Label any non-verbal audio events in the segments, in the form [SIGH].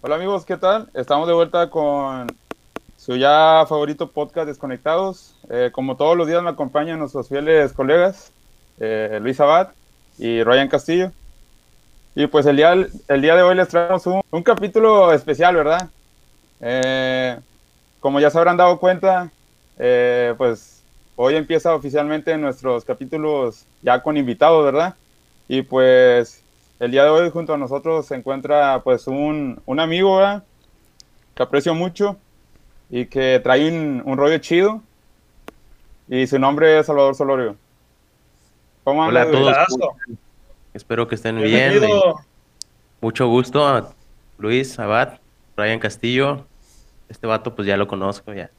Hola amigos, ¿qué tal? Estamos de vuelta con su ya favorito podcast Desconectados. Eh, como todos los días me acompañan nuestros fieles colegas, eh, Luis Abad y Ryan Castillo. Y pues el día, el día de hoy les traemos un, un capítulo especial, ¿verdad? Eh, como ya se habrán dado cuenta, eh, pues hoy empieza oficialmente nuestros capítulos ya con invitados, ¿verdad? Y pues el día de hoy junto a nosotros se encuentra pues un, un amigo ¿verdad? que aprecio mucho y que trae un, un, rollo chido y su nombre es Salvador Solorio. ¿Cómo Hola a todos. Espero que estén bien. Mucho gusto a Luis Abad, Ryan Castillo. Este vato pues ya lo conozco ya.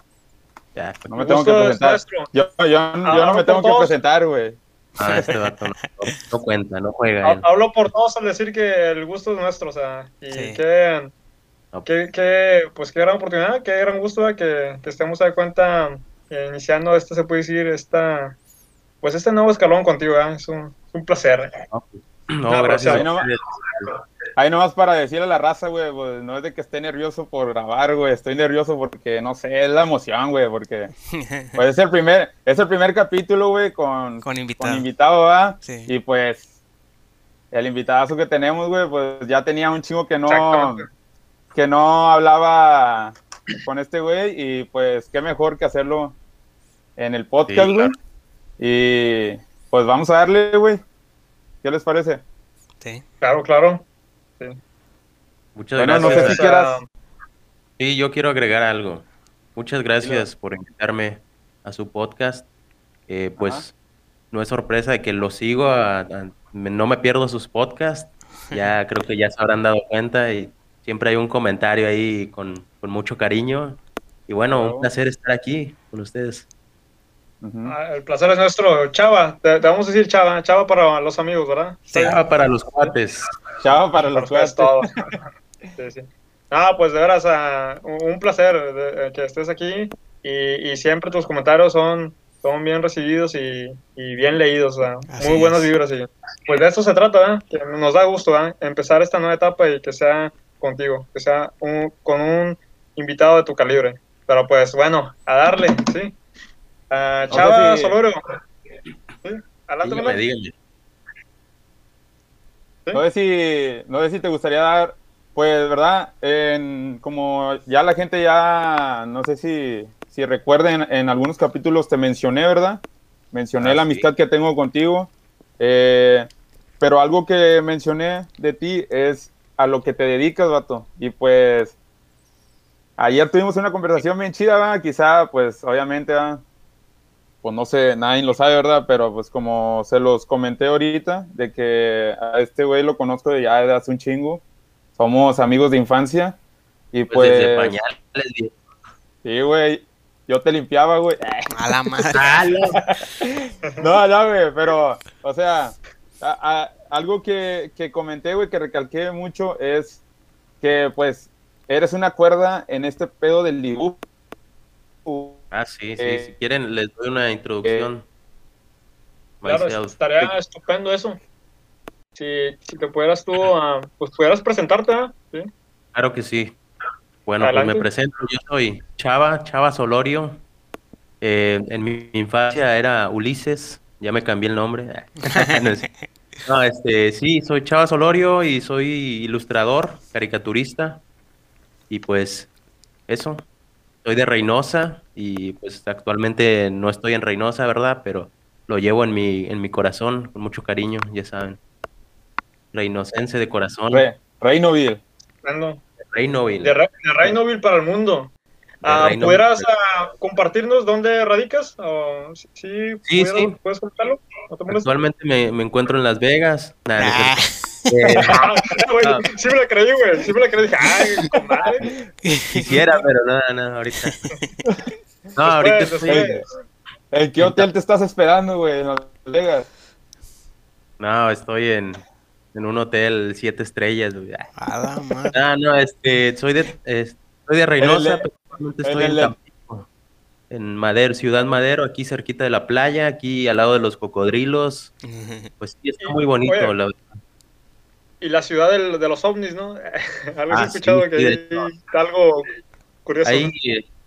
ya no me tengo que presentar. Yo, yo, yo no me tengo que presentar, güey. Ah, este vato no, no, cuenta, no juega. Él. Hablo por todos al decir que el gusto es nuestro, o sea, y sí. que, que, que, pues qué gran oportunidad, qué gran gusto que, que estemos de cuenta eh, iniciando este, se puede decir, esta, pues este nuevo escalón contigo, ¿eh? es, un, es un placer. No, no gracias. Ahí nomás para decirle a la raza, güey, pues, no es de que esté nervioso por grabar, güey, estoy nervioso porque, no sé, es la emoción, güey, porque [LAUGHS] pues, es, el primer, es el primer capítulo, güey, con, con invitado, con invitado ¿verdad? Sí. Y pues el invitadazo que tenemos, güey, pues ya tenía un chingo que no, que no hablaba con este güey y pues qué mejor que hacerlo en el podcast, güey. Sí, claro. Y pues vamos a darle, güey. ¿Qué les parece? Sí. Claro, claro. Sí. Muchas bueno, gracias. No sé si quieras. Sí, yo quiero agregar algo. Muchas gracias por invitarme a su podcast. Eh, pues Ajá. no es sorpresa de que lo sigo, a, a, no me pierdo sus podcasts. [LAUGHS] Ya creo que ya se habrán dado cuenta y siempre hay un comentario ahí con, con mucho cariño. Y bueno, claro. un placer estar aquí con ustedes. Uh -huh. El placer es nuestro. Chava, te, te, vamos a decir Chava, Chava para los amigos, ¿verdad? Chava para los cuates. Chava para los cuates. [LAUGHS] Sí, sí. Ah, pues de veras, uh, un placer de, que estés aquí y, y, siempre tus comentarios son, son bien recibidos y, y bien leídos, sea, muy es. buenas vibras. Y, pues de eso se trata, ¿eh? que nos da gusto ¿eh? empezar esta nueva etapa y que sea contigo, que sea un, con un invitado de tu calibre. Pero pues bueno, a darle, ¿sí? Uh, Chava sí. Soloro. ¿Sí? Dígame, dígame. ¿Sí? No, sé si, no sé si te gustaría dar, pues, ¿verdad? En, como ya la gente ya, no sé si, si recuerden, en algunos capítulos te mencioné, ¿verdad? Mencioné ah, la amistad sí. que tengo contigo. Eh, pero algo que mencioné de ti es a lo que te dedicas, vato. Y pues, ayer tuvimos una conversación bien chida, ¿verdad? Quizá, pues, obviamente, ¿verdad? pues no sé, nadie lo sabe, ¿verdad? Pero pues como se los comenté ahorita, de que a este güey lo conozco de ya hace un chingo. Somos amigos de infancia. Y pues. pues desde pañales, Sí, güey. Yo te limpiaba, güey. A la madre. [LAUGHS] no, no, güey, pero, o sea, a, a, algo que, que comenté, güey, que recalqué mucho es que, pues, eres una cuerda en este pedo del dibujo Ah, sí, sí, eh, si quieren les doy una introducción. Eh, claro, estaría estupendo eso. Si, si te pudieras tú, uh, pues pudieras presentarte, ¿sí? Claro que sí. Bueno, Adelante. pues me presento, yo soy Chava, Chava Solorio. Eh, en mi infancia era Ulises, ya me cambié el nombre. [LAUGHS] no, este, sí, soy Chava Solorio y soy ilustrador, caricaturista. Y pues eso, soy de Reynosa y pues actualmente no estoy en Reynosa, ¿verdad? Pero lo llevo en mi, en mi corazón con mucho cariño, ya saben. Reinocense de corazón. Re, Reinoville. Reinoville. De, Re, de Reinoville para el mundo. Uh, ¿Pudieras uh, compartirnos dónde radicas? ¿sí, sí, sí, ¿Puedes contarlo? Actualmente me, me, encuentro en Las Vegas. Nah, nah. [LAUGHS] Eh, ah, bueno, sí me la creí, güey. Sí me la creí. Dije, ay, comadre. Quisiera, pero no, no, ahorita. No, ahorita después, estoy... ¿En qué hotel te estás esperando, güey? ¿En Las Vegas? No, estoy en, en un hotel siete estrellas, güey. Ah, no, no, este, soy de, eh, soy de Reynosa, pero estoy en, en en Madero, Ciudad Madero, aquí cerquita de la playa, aquí al lado de los cocodrilos. Pues sí, está muy bonito, Oye, la verdad. y la ciudad de los ovnis, ¿no? [LAUGHS] algo ah, escuchado que hay algo curioso.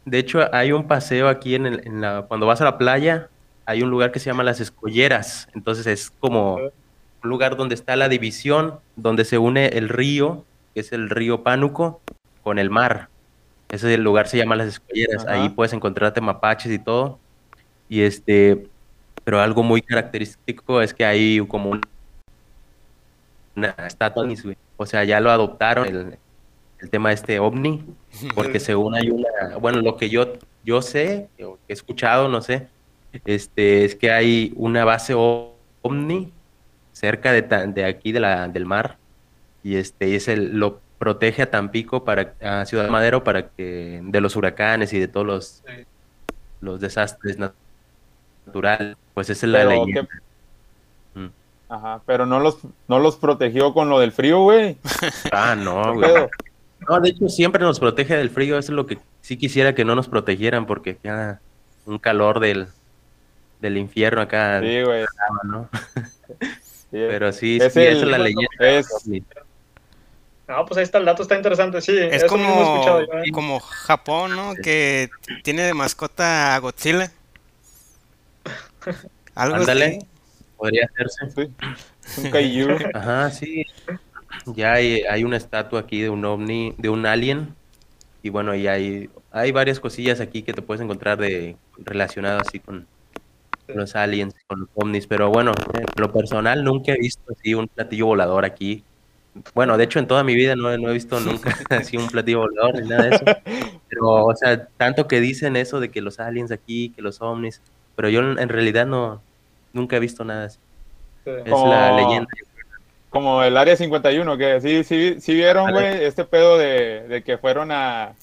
de hecho, hay un paseo aquí en, en, la, cuando vas a la playa, hay un lugar que se llama Las Escolleras. Entonces es como un lugar donde está la división, donde se une el río, que es el río Pánuco, con el mar. Ese lugar se llama Las Escolleras. Ahí puedes encontrarte mapaches y todo. Y este, pero algo muy característico es que hay como una estatua, o sea, ya lo adoptaron el, el tema este ovni, [LAUGHS] porque según hay una, bueno, lo que yo, yo sé, o he escuchado, no sé, este, es que hay una base ovni cerca de, de aquí de la, del mar y este es el lo protege a Tampico para a Ciudad Madero para que de los huracanes y de todos los los desastres naturales pues esa es la leyenda mm. Ajá, pero no los no los protegió con lo del frío, güey. [LAUGHS] Ah, no, güey. No, de hecho siempre nos protege del frío, eso es lo que sí quisiera que no nos protegieran porque queda un calor del del infierno acá. Sí, güey. ¿no? [LAUGHS] Pero sí, esa es la leyenda. Es... No, pues ahí está el dato, está interesante, sí. Es como, ¿eh? como Japón, ¿no? Que tiene de mascota a Godzilla. [LAUGHS] Algo Ándale. Podría hacerse. Un kaiju. [LAUGHS] Ajá, sí. Ya hay, hay una estatua aquí de un ovni, de un alien. Y bueno, y hay, hay varias cosillas aquí que te puedes encontrar de relacionadas así con, los aliens, con los ovnis, pero bueno, en lo personal nunca he visto así un platillo volador aquí. Bueno, de hecho en toda mi vida no, no he visto nunca [LAUGHS] [LAUGHS] así un platillo volador ni nada de eso. Pero, o sea, tanto que dicen eso de que los aliens aquí, que los ovnis, pero yo en realidad no, nunca he visto nada así. Es la leyenda. Como el Área 51, que sí, sí, sí vieron, güey, este pedo de, de que fueron a,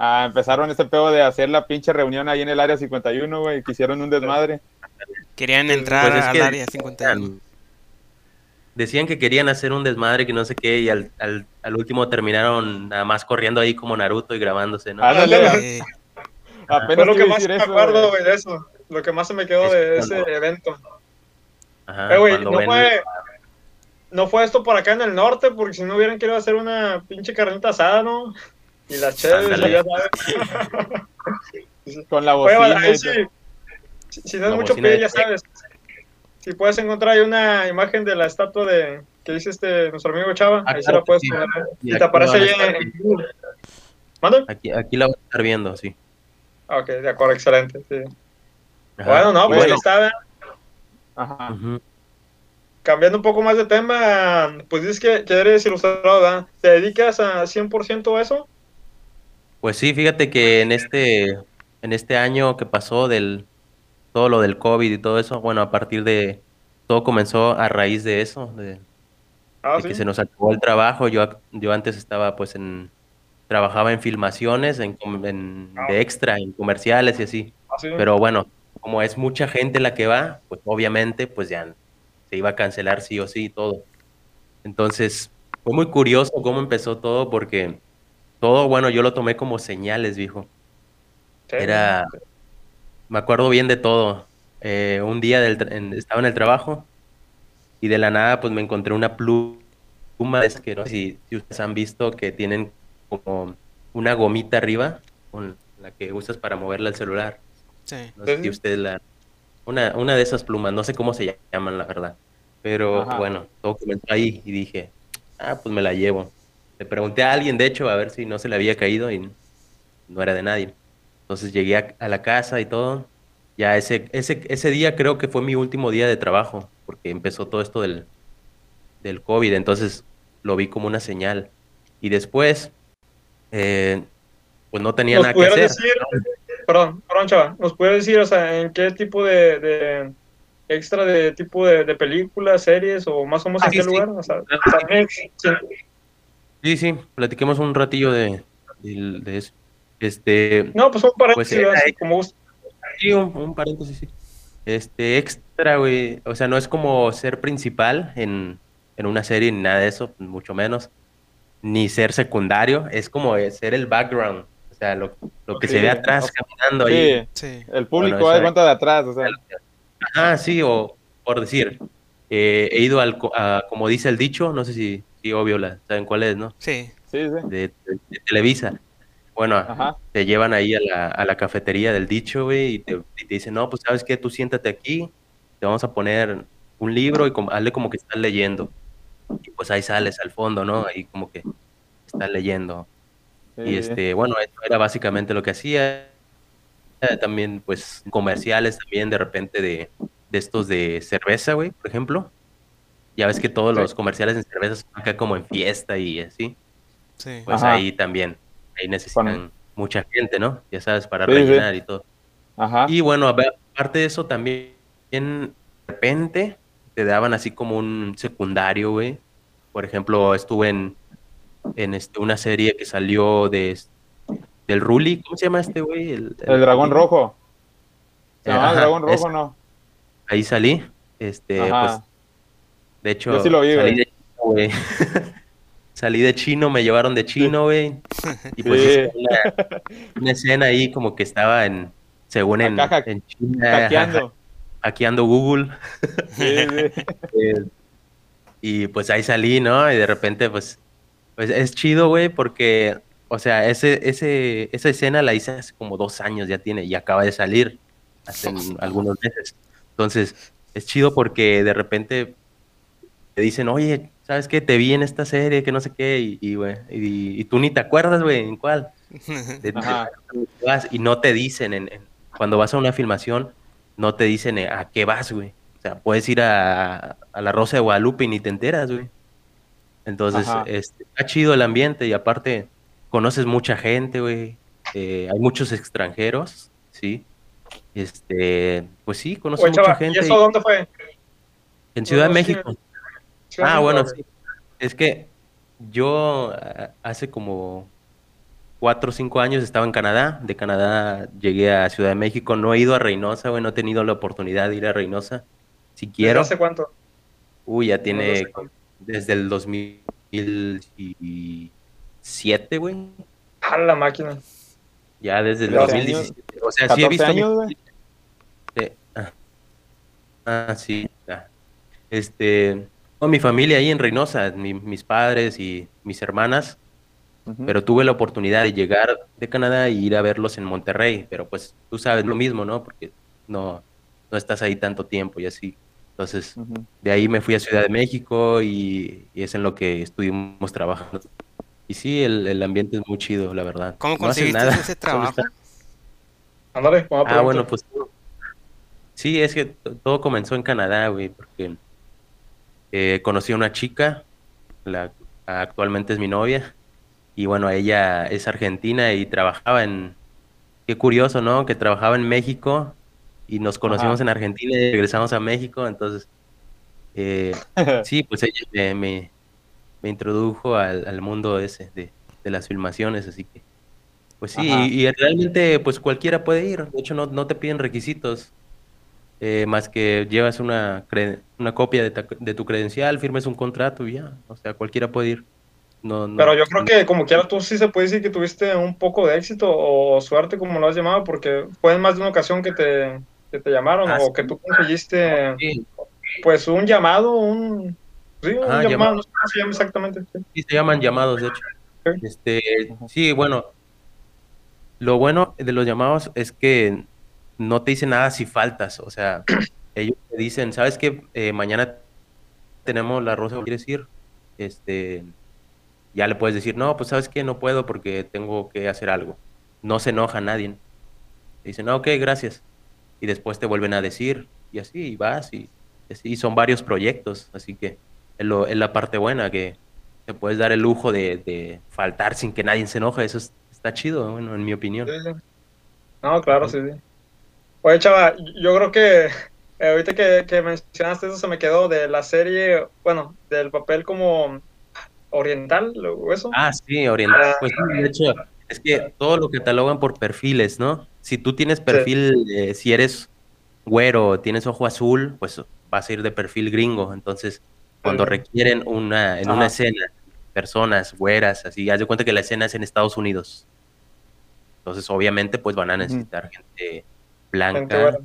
Ah, empezaron este pedo de hacer la pinche reunión ahí en el área 51, güey, que hicieron un desmadre. Querían entrar pues al área 51. Decían que querían hacer un desmadre que no sé qué, y al, al, último terminaron nada más corriendo ahí como Naruto y grabándose, ¿no? Apenas Fue lo que más me acuerdo, güey, de eso. Lo que más se me quedó de ese evento. Ajá, eh, güey, no fue, no fue esto por acá en el norte, porque si no hubieran querido hacer una pinche carnita asada, ¿no? Y las chéveres, ya sabes. Con la bocina. si, no es mucho pedir, ya sabes. Si puedes encontrar ahí una imagen de la estatua de que dice este nuestro amigo Chava, ah, ahí se la puedes poner. Y, te aparece ahí en, ¿Manda? Aquí, aquí la voy a estar viendo, sí. Ok, de acuerdo, excelente. Sí. Bueno, no, pues ahí está. Ajá. Cambiando un poco más de tema, pues dices que, que eres ilustrador, ¿verdad? ¿Te dedicas a 100% a eso? Pues sí, fíjate que en este, en este año que pasó del todo lo del COVID y todo eso, bueno, a partir de todo comenzó a raíz de eso, de, ah, que se nos acabó el trabajo. Yo, yo antes estaba pues en trabajaba en filmaciones, en, ah. de extra, en comerciales y así. Ah, Pero bueno, como es mucha gente la que va, pues obviamente pues ya se iba a cancelar sí o sí todo. Entonces, fue muy curioso cómo empezó todo porque todo, bueno, yo lo tomé como señales, viejo. Era, me acuerdo bien de todo. Eh, un día del, estaba en el trabajo y de la nada pues me encontré una pluma, es que no sé si, ustedes han visto que tienen como una gomita arriba con la que usas para moverla al celular. Sí. No sé si ustedes la... Una, una de esas plumas, no sé cómo se llaman, la verdad. Pero bueno, todo comenzó ahí y dije, ah, pues me la llevo. Le pregunté a alguien, de hecho, a ver si no se le había caído y no era de nadie. Entonces llegué a, la casa y todo. Ya ese, ese, ese día creo que fue mi último día de trabajo, porque empezó todo esto del, del COVID, entonces lo vi como una señal. Y después, eh, pues no tenía nada que hacer. Decir, perdón, perdón, chava, ¿nos puede decir, o sea, en qué tipo de, extra de tipo de, películas, series o más o menos en qué lugar? O sea, Sí, sí, platiquemos un ratillo de, eso. Este, no, pues un paréntesis, pues, como Sí, un, paréntesis, sí. Este, extra, güey, o sea, no es como ser principal en, una serie ni nada de eso, mucho menos, ni ser secundario, es como ser el background, o sea, lo, que se ve atrás caminando ahí. Sí, el público da cuenta de atrás, o sea. Ah, sí, o por decir, Eh, he ido al, a, como dice el dicho, no sé si, si obvio, la, ¿saben cuál es, no? Sí. Sí, sí. De, Televisa. Bueno, te llevan ahí a la, a la cafetería del dicho, güey, y te, y te, dicen, no, pues sabes qué, tú siéntate aquí, te vamos a poner un libro y como, hazle como que estás leyendo. Y pues ahí sales al fondo, ¿no? Ahí como que estás leyendo. Y este, bueno, eso era básicamente lo que hacía. También, pues, comerciales también de repente de, de estos de cerveza, güey, por ejemplo. Ya ves que todos los comerciales de cerveza son acá como en fiesta y así. Sí. Pues ahí también, ahí necesitan mucha gente, ¿no? Ya sabes, para rellenar y todo. Ajá. Y bueno, aparte de eso también, de repente, te daban así como un secundario, güey. Por ejemplo, estuve en, en este, una serie que salió de del Ruli, ¿cómo se llama este güey? El, dragón rojo. ¿Se llama el dragón rojo no? Ahí salí. Este, pues, de hecho, sí lo vi, salí, de chino, güey. [LAUGHS] salí de chino, me llevaron de chino, güey. [LAUGHS] Y pues una, escena ahí como que estaba en, según en, en China. hackeando Google. [LAUGHS] Eh, y pues ahí salí, ¿no? Y de repente, pues, pues es chido, güey, porque, o sea, ese, ese, esa escena la hice hace como dos años, ya tiene, y acaba de salir hace algunos meses. Entonces, es chido porque de repente te dicen, oye, ¿sabes qué? Te vi en esta serie, que no sé qué, y, y, y, tú ni te acuerdas, güey, en cuál. [LAUGHS] y no te dicen, en, cuando vas a una filmación, no te dicen eh, a qué vas, güey. O sea, puedes ir a, la Rosa de Guadalupe y ni te enteras, güey. Entonces, este, está chido el ambiente y aparte conoces mucha gente, güey. Eh, hay muchos extranjeros, ¿sí? Este, pues sí, conoces mucha gente. ¿Y eso dónde fue? En Ciudad de México. Ah, bueno, sí. Es que yo hace como cuatro o cinco años estaba en Canadá. De Canadá llegué a Ciudad de México. No he ido a Reynosa, güey. No he tenido la oportunidad de ir a Reynosa. Si quiero. ¿Hace cuánto? Uy, ya tiene desde el 2007, güey. A la máquina. Ya desde el 2017. O sea, sí he visto. Años, ah. ah, sí. Este. Mi familia ahí en Reynosa, mis padres y mis hermanas pero tuve la oportunidad de llegar de Canadá y ir a verlos en Monterrey, pero pues tú sabes lo mismo, ¿no? Porque no, no estás ahí tanto tiempo y así. Entonces, de ahí me fui a Ciudad de México y, es en lo que estuvimos trabajando. Y sí, el, ambiente es muy chido, la verdad. ¿Cómo conseguiste ese [LAUGHS] trabajo? [LAUGHS] ah, bueno, pues sí, es que todo comenzó en Canadá, güey, porque eh, conocí a una chica, la actualmente es mi novia, y bueno, ella es argentina y trabajaba en, qué curioso, ¿no? Que trabajaba en México y nos conocimos en Argentina y regresamos a México, entonces, eh, [LAUGHS] sí, pues ella me, me, introdujo al, mundo ese de, las filmaciones, así que, pues sí, y, realmente pues cualquiera puede ir, de hecho no, no te piden requisitos, eh, más que llevas una, una copia de, de tu credencial, firmes un contrato y ya, o sea, cualquiera puede ir. Pero yo creo que como quiera tú sí se puede decir que tuviste un poco de éxito o suerte como lo has llamado porque fue en más de una ocasión que te, que te llamaron ah, o que tú conseguiste pues un llamado, un... Sí, un llamado, no sé cómo se llama exactamente. Sí. se llaman llamados, de hecho. Este, sí, bueno, lo bueno de los llamados es que no te dicen nada si faltas, o sea, [CLEARS THROAT] ellos te dicen, ¿sabes qué? Eh, mañana tenemos la rosa, ¿quieres ir? Este, ya le puedes decir, no, pues sabes que no puedo porque tengo que hacer algo. No se enoja nadie. Dicen, no, ok, gracias. Y después te vuelven a decir, y así, y vas, y así. Son varios proyectos, así que es, lo, es la parte buena, que te puedes dar el lujo de, faltar sin que nadie se enoje. Eso está chido, bueno, en mi opinión. No, claro, sí, sí. Oye, chava, yo creo que eh, ahorita que, que mencionaste eso se me quedó de la serie, bueno, del papel como oriental o eso. Ah, sí, oriental. Ah. Pues de hecho, es que todo lo catalogan por perfiles, ¿no? Si tú tienes perfil, si eres güero, tienes ojo azul, pues vas a ir de perfil gringo. Entonces, cuando requieren una, en una escena, personas güeras, así, haz de cuenta que la escena es en Estados Unidos. Entonces, obviamente, pues van a necesitar gente blanca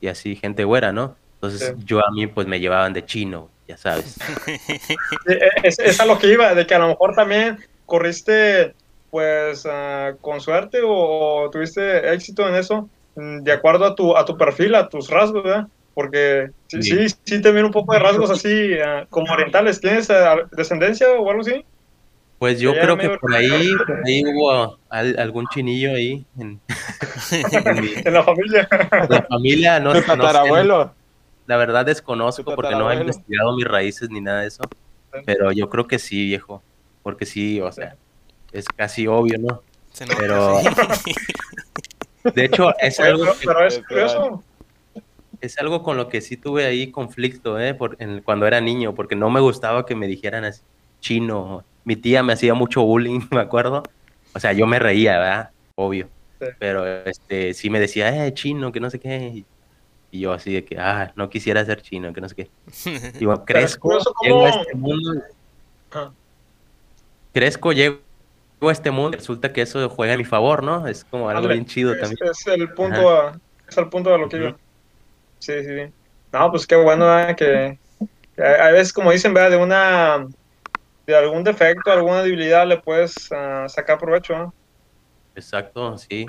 y así, gente güera, ¿no? Entonces yo a mí pues me llevaban de chino, ya sabes. [LAUGHS] E, es, es, a lo que iba, de que a lo mejor también corriste pues uh, con suerte o tuviste éxito en eso, mm, de acuerdo a tu, a tu perfil, a tus rasgos, ¿verdad? Porque sí, sí, sí, también un poco de rasgos así uh, como orientales. ¿Tienes uh, descendencia o algo así? Pues yo creo que por ahí, por ahí hubo al, algún chinillo ahí. En, [LAUGHS] [LAUGHS] en, la familia. En la familia, no, sé. tatarabuelo? la verdad desconozco porque no he investigado mis raíces ni nada de eso. Pero yo creo que sí, viejo. Porque sí, o sea, es casi obvio, ¿no? Pero. [LAUGHS] de hecho, es algo. Pero es curioso es algo con lo que sí tuve ahí conflicto, ¿eh? Por, cuando era niño, porque no me gustaba que me dijeran así, chino. Mi tía me hacía mucho bullying, [LAUGHS] me acuerdo. O sea, yo me reía, ¿verdad? Obvio. Pero este, sí me decía, eh, chino, que no sé qué. Y yo así de que, ah, no quisiera ser chino, que no sé qué. [LAUGHS] Digo, crezco, llego a este mundo. Crezco, llego a este mundo, resulta que eso juega a mi favor, ¿no? Es como algo bien chido también. Es el punto, es el punto de lo que yo Sí, sí. No, pues qué bueno que, a veces, como dicen, ¿verdad? de una de algún defecto, alguna debilidad le puedes uh, sacar provecho. Exacto, sí.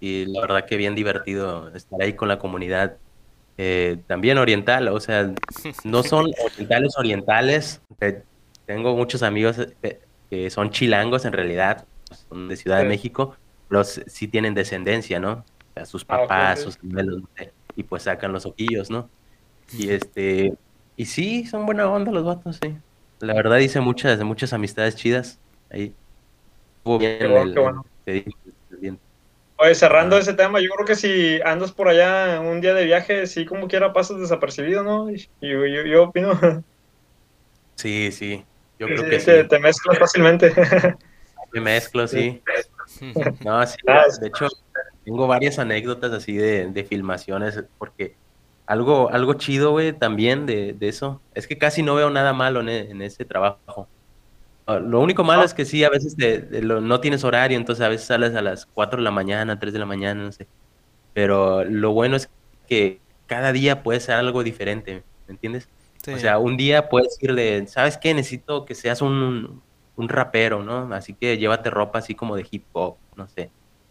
Y la verdad que bien divertido estar ahí con la comunidad. Eh, también oriental, o sea, no son [LAUGHS] orientales orientales. tengo muchos amigos eh, que son chilangos en realidad, son de Ciudad de México, pero sí tienen descendencia, ¿no? O sea, sus ah, papás, sus abuelos, y pues sacan los ojillos, ¿no? Y este, y sí, son buena onda los vatos, sí. La verdad hice muchas, muchas amistades chidas ahí. bien Oye, cerrando ese tema, yo creo que si andas por allá un día de viaje, sí como quiera pasas desapercibido, ¿no? Y yo, yo, opino. Sí, sí, yo creo que te, sí. Te mezclas fácilmente. [LAUGHS] Me mezclo, sí. [LAUGHS] No, sí, ah, de hecho, tengo varias anécdotas así de, filmaciones, porque algo, algo chido, güey, también de, eso, es que casi no veo nada malo en, ese trabajo. Ah, lo único malo es que sí, a veces no tienes horario, entonces a veces sales a las 4 de la mañana, 3 de la mañana, no sé. Pero lo bueno es que cada día puede ser algo diferente, ¿me entiendes? O sea, un día puedes irle, ¿sabes qué? Necesito que seas un, un rapero, ¿no? Así que llévate ropa así como de hip hop, no sé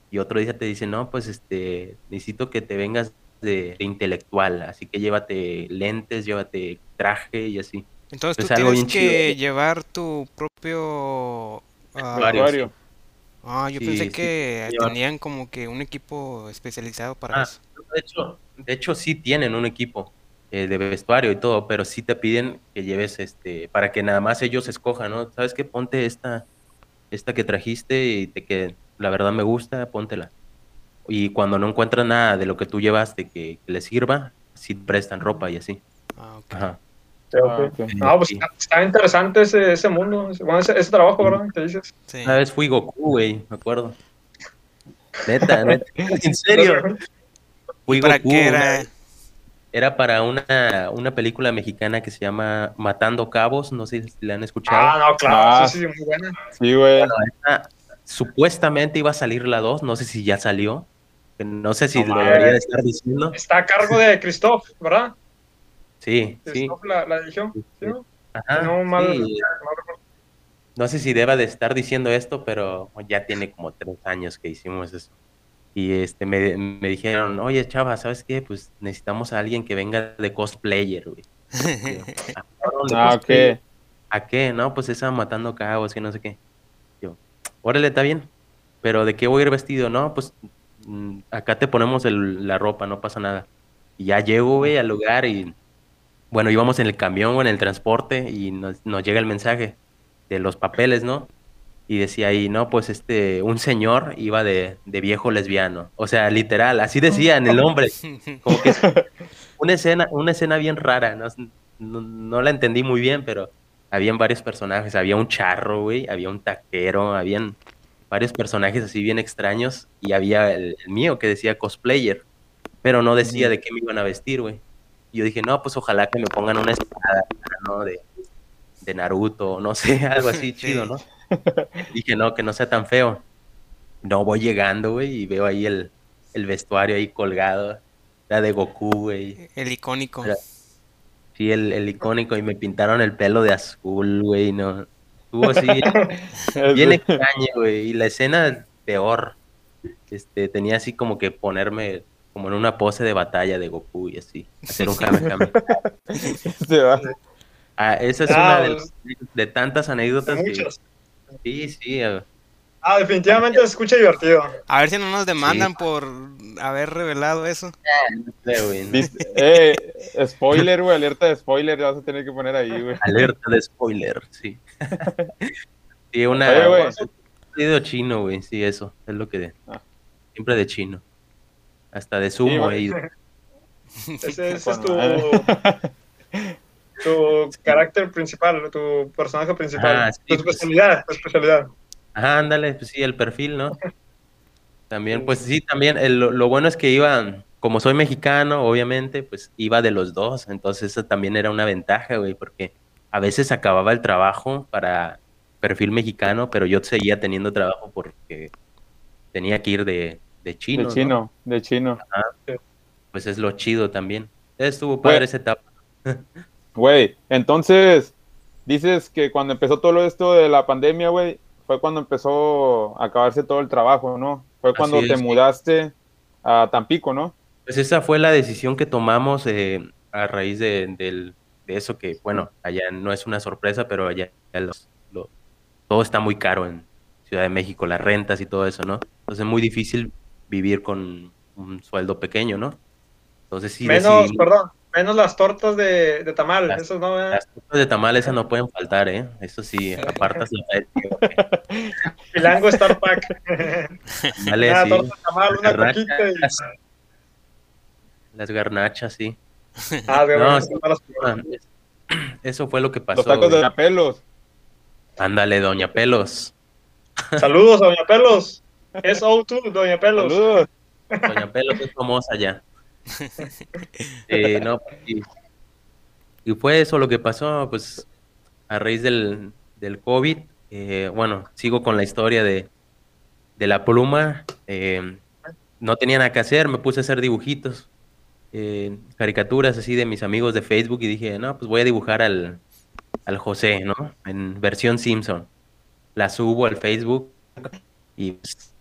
y otro día te dice, no, pues este, necesito que te vengas de, intelectual, así que llévate lentes, llévate traje y así. Entonces tú tienes que llevar tu propio uh, Ah, yo pensé que tenían como que un equipo especializado para ah, eso. De hecho, de hecho sí tienen un equipo eh, de vestuario y todo, pero sí te piden que lleves este, para que nada más ellos escojan, ¿no? ¿Sabes qué? Ponte esta, esta que trajiste y te queden la verdad me gusta, póntela. Y cuando no encuentras nada de lo que tú llevaste que, le sirva, sí prestan ropa y así. Ah, ok. Ajá. Ah, pues está, interesante ese, ese mundo, ese, trabajo, ¿verdad? ¿Qué dices? Una vez fui Goku, güey, me acuerdo. Neta, neta, [LAUGHS] en serio. Fui ¿Para Goku, qué era? Era para una, una película mexicana que se llama Matando Cabos, no sé si la han escuchado. Ah, no, claro, sí, sí, muy buena. Sí, güey. Supuestamente iba a salir la 2, no sé si ya salió. No sé si lo debería de estar diciendo. Está a cargo de Christoph, ¿verdad? Sí, Christoph la, la dirigió. no, no sé si deba de estar diciendo esto, pero ya tiene como tres años que hicimos eso. Y este me, me dijeron, oye, chava, ¿sabes qué? Pues necesitamos a alguien que venga de cosplayer, güey. [LAUGHS] ah, ¿qué? ¿A qué? No, pues esa matando cabos y no sé qué órale, está bien, pero ¿de qué voy a ir vestido? No, pues acá te ponemos la ropa, no pasa nada. Y ya llego, güey, al lugar y, bueno, íbamos en el camión o en el transporte y nos, llega el mensaje de los papeles, ¿no? Y decía ahí, no, pues este, un señor iba de, viejo lesbiano. O sea, literal, así decía en el nombre. [LAUGHS] Como que una escena, una escena bien rara, no, no la entendí muy bien, pero habían varios personajes, había un charro, güey, había un taquero, habían varios personajes así bien extraños y había el, mío que decía cosplayer, pero no decía de qué me iban a vestir, güey. Y yo dije, no, pues ojalá que me pongan una espada, ¿no? De, de Naruto, no sé, [LAUGHS] algo así [LAUGHS] chido, ¿no? dije, no, que no sea tan feo. No, voy llegando, güey, y veo ahí el, el vestuario ahí colgado, la de Goku, güey. El icónico. Sí, el, el icónico, y me pintaron el pelo de azul, güey, no. Estuvo así, bien [LAUGHS] extraño, güey. Y la escena, peor. Este, tenía así como que ponerme como en una pose de batalla de Goku y así, hacer un Kamehameha. [LAUGHS] Se va. Ah, esa es una de, de, tantas anécdotas. Que, sí, sí. Ah, definitivamente se escucha divertido. A ver si no nos demandan por haber revelado eso. eh, spoiler, güey, alerta de spoiler, ya vas a tener que poner ahí, güey. Alerta de spoiler, sí. sí, una... Oye, güey. chino, güey, sí, eso, es lo que... Ah. Siempre de chino. Hasta de sumo he ido. Ese, es tu, tu carácter principal, tu personaje principal, ah, tu pues. especialidad, tu especialidad. Ajá, ándale, pues sí, el perfil, ¿no? También, pues sí, también, lo, bueno es que iba, como soy mexicano, obviamente, pues iba de los dos, entonces eso también era una ventaja, güey, porque a veces acababa el trabajo para perfil mexicano, pero yo seguía teniendo trabajo porque tenía que ir de, de chino. De chino, de chino. Pues es lo chido también. Estuvo padre esa etapa. Güey, entonces, dices que cuando empezó todo esto de la pandemia, güey, fue cuando empezó a acabarse todo el trabajo, ¿no? Fue cuando te mudaste a Tampico, ¿no? Pues esa fue la decisión que tomamos eh, a raíz de, de, eso que, bueno, allá no es una sorpresa, pero allá todo está muy caro en Ciudad de México, las rentas y todo eso, ¿no? Entonces es muy difícil vivir con un sueldo pequeño, ¿no? Entonces sí. Menos, perdón, menos las tortas de, de tamal, las, eso no. Las tortas de tamal esas no pueden faltar, ¿eh? Eso sí, apartas la Filango [LAUGHS] Star Pack. [LAUGHS] Vale, una torta de tamal, una coquita y... Las garnachas, sí. Ah, de no, sí, [CLEARS THROAT] Eso fue lo que pasó. Los tacos de Doña Pelos. Ándale, Doña Pelos. Saludos a Doña Pelos. Es O2, Doña Pelos. Doña Pelos es famosa ya. [LAUGHS] Eh, no, y, fue eso lo que pasó, pues a raíz del, del COVID. Eh, bueno, sigo con la historia de, de la pluma. Eh, no tenía nada que hacer, me puse a hacer dibujitos, caricaturas así de mis amigos de Facebook y dije, no, pues voy a dibujar al, al José, ¿no? En versión Simpson. La subo al Facebook y pues,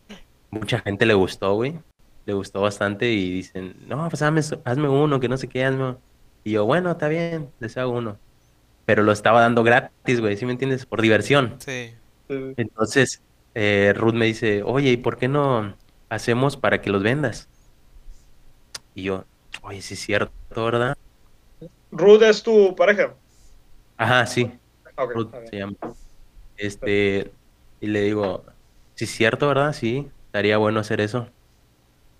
mucha gente le gustó, güey. Le gustó bastante y dicen, no, pues hazme, uno, que no sé qué, hazme. Y yo, bueno, está bien, les hago uno. Pero lo estaba dando gratis, güey, ¿sí me entiendes? Por diversión. Sí. Entonces, eh, Ruth me dice, oye, ¿y por qué no hacemos para que los vendas? Y yo, oye, sí es cierto, ¿verdad? Ruth es tu pareja. Ajá, sí. Ruth se llama. Este, y le digo, sí es cierto, ¿verdad? Sí estaría bueno hacer eso.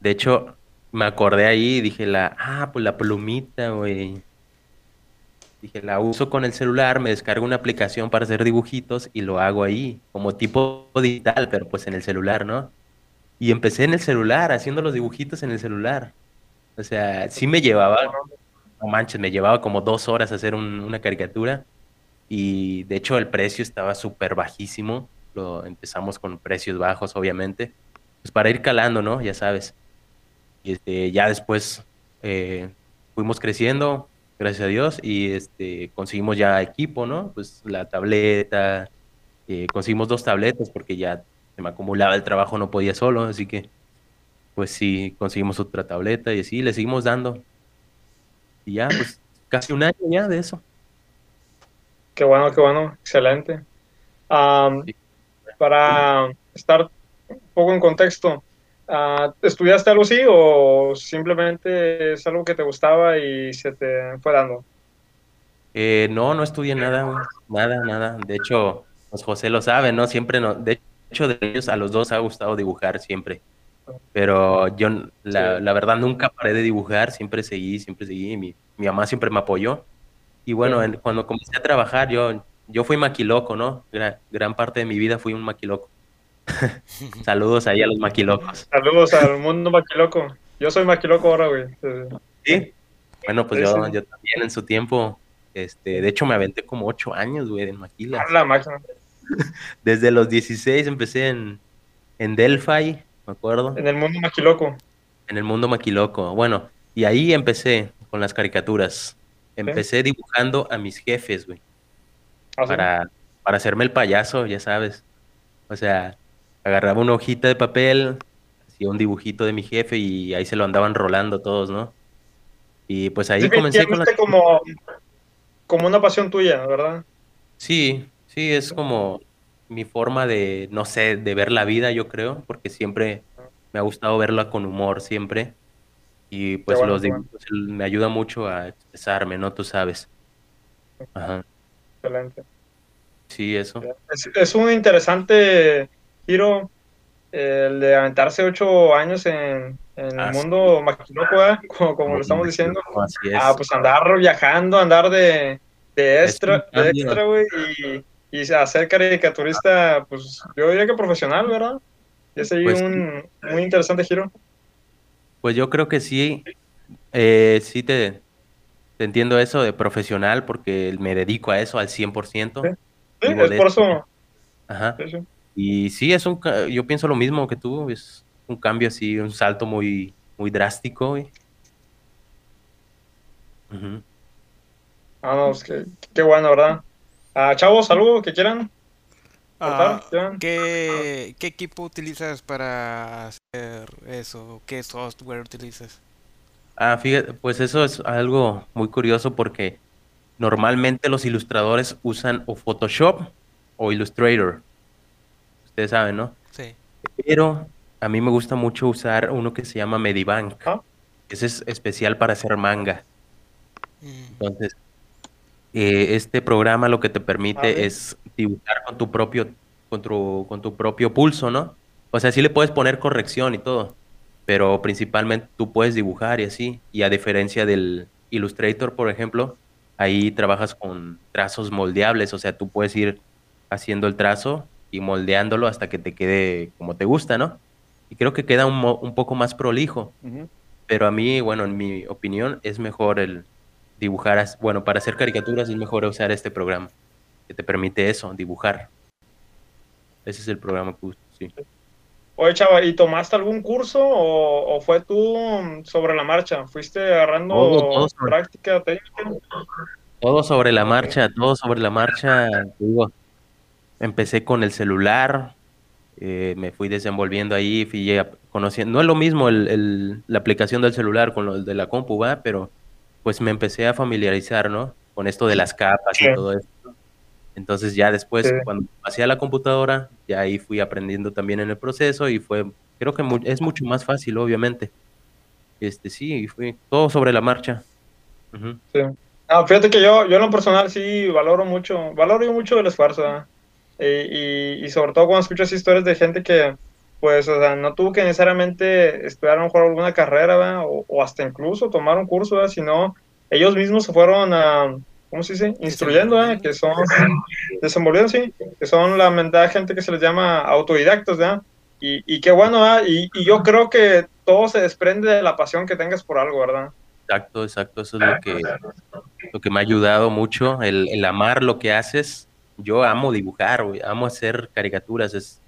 De hecho, me acordé ahí y dije la, ah, pues la plumita, güey. Dije, la uso con el celular, me descargo una aplicación para hacer dibujitos y lo hago ahí, como tipo digital, pero pues en el celular, ¿no? Y empecé en el celular, haciendo los dibujitos en el celular. O sea, sí me llevaba, no manches, me llevaba como dos horas hacer una caricatura. Y de hecho el precio estaba súper bajísimo. Lo empezamos con precios bajos, obviamente pues para ir calando, ¿no? Ya sabes. Y este, ya después eh, fuimos creciendo, gracias a Dios, y este, conseguimos ya equipo, ¿no? Pues la tableta, eh, conseguimos dos tabletas porque ya se me acumulaba el trabajo, no podía solo, así que pues sí, conseguimos otra tableta y así, le seguimos dando. Y ya, pues casi un año ya de eso. Qué bueno, qué bueno, excelente. Para estar un poco en contexto, uh, ¿estudiaste algo así o simplemente es algo que te gustaba y se te fue dando? Eh, no, no estudié nada, nada, nada. De hecho, pues José lo sabe, ¿no? Siempre, no, de hecho, de ellos a los dos ha gustado dibujar siempre. Pero yo, la, la verdad, nunca paré de dibujar, siempre seguí, siempre seguí. Mi, mi mamá siempre me apoyó. Y bueno, cuando comencé a trabajar, yo, yo fui maquiloco, ¿no? Gran, gran parte de mi vida fui un maquiloco. [LAUGHS] Saludos ahí a los maquilocos. Saludos al mundo maquiloco. Yo soy maquiloco ahora, güey. Sí. Bueno, pues yo, también en su tiempo, este, de hecho me aventé como ocho años, güey, en maquila. La máquina. [LAUGHS] Desde los 16 empecé en, en Delphi, me acuerdo. En el mundo maquiloco. En el mundo maquiloco. Bueno, y ahí empecé con las caricaturas. empecé dibujando a mis jefes, güey. ¿Ah, para, para hacerme el payaso, ya sabes. O sea, agarraba una hojita de papel, hacía un dibujito de mi jefe y ahí se lo andaban rolando todos, ¿no? Y pues ahí comencé con como, como una pasión tuya, ¿verdad? Sí, sí, es como mi forma de, no sé, de ver la vida, yo creo, porque siempre me ha gustado verla con humor, siempre. Y pues los dibujos me ayuda mucho a expresarme, ¿no? Tú sabes. Ajá. Excelente. Sí, eso. Es, un interesante giro el de aventarse ocho años en, el mundo maquinoco, [LAUGHS] como, lo estamos diciendo. Así Ah, pues andar viajando, andar de, de extra, de extra, güey, y, y hacer caricaturista, pues yo diría que profesional, ¿verdad? Y ese pues, un muy interesante giro. Pues yo creo que sí, eh, sí te, te, entiendo eso de profesional porque me dedico a eso al 100%. Sí, es por eso. Ajá. Y sí, es un, yo pienso lo mismo que tú, es un cambio así, un salto muy, muy drástico. Ah, no, es que, qué bueno, ¿verdad? Ah, chavos, algo que quieran. Ah, ¿qué, ¿Qué equipo utilizas para hacer eso? ¿Qué software utilizas? Ah, fíjate, pues eso es algo muy curioso porque Normalmente los ilustradores usan o Photoshop o Illustrator. Ustedes saben, ¿no? Sí. Pero a mí me gusta mucho usar uno que se llama Medibank. Ah. Ese es especial para hacer manga. Mm. Entonces, eh, este programa lo que te permite es dibujar con tu propio, con tu, con tu propio pulso, ¿no? O sea, sí le puedes poner corrección y todo, pero principalmente tú puedes dibujar y así. Y a diferencia del Illustrator, por ejemplo, ahí trabajas con trazos moldeables, o sea, tú puedes ir haciendo el trazo y moldeándolo hasta que te quede como te gusta, ¿no? Y creo que queda un, un poco más prolijo. Pero a mí, bueno, en mi opinión, es mejor el dibujar, bueno, para hacer caricaturas es mejor usar este programa, que te permite eso, dibujar. Ese es el programa que uso, sí. Oye, chava, ¿y tomaste algún curso o, fue tú sobre la marcha? ¿Fuiste agarrando práctica técnica? Todo sobre la marcha, todo sobre la marcha. Digo, empecé con el celular, eh, me fui desenvolviendo ahí, fui conociendo. No es lo mismo el, la aplicación del celular con lo de la compu, ¿va? Pero pues me empecé a familiarizar, ¿no? Con esto de las capas y todo eso. Entonces ya después, cuando pasé a la computadora, ya ahí fui aprendiendo también en el proceso y fue, creo que es mucho más fácil, obviamente. Este sí, fue todo sobre la marcha. Sí. Ah, fíjate que yo, yo en lo personal sí valoro mucho, valoro mucho el esfuerzo. Y, y, sobre todo cuando escuchas historias de gente que, pues, o sea, no tuvo que necesariamente estudiar a lo mejor alguna carrera, o, o, hasta incluso tomar un curso, sino ellos mismos se fueron a ¿cómo se dice? Instruyendo, ¿eh? que son desenvolviendo, sí, que son la mentalidad gente que se les llama autodidactos, ¿verdad? Y, y qué bueno, Y, y, yo creo que todo se desprende de la pasión que tengas por algo, ¿verdad? Exacto, exacto, eso es lo que, lo que me ha ayudado mucho, el, el amar lo que haces. Yo amo dibujar, amo hacer caricaturas, es,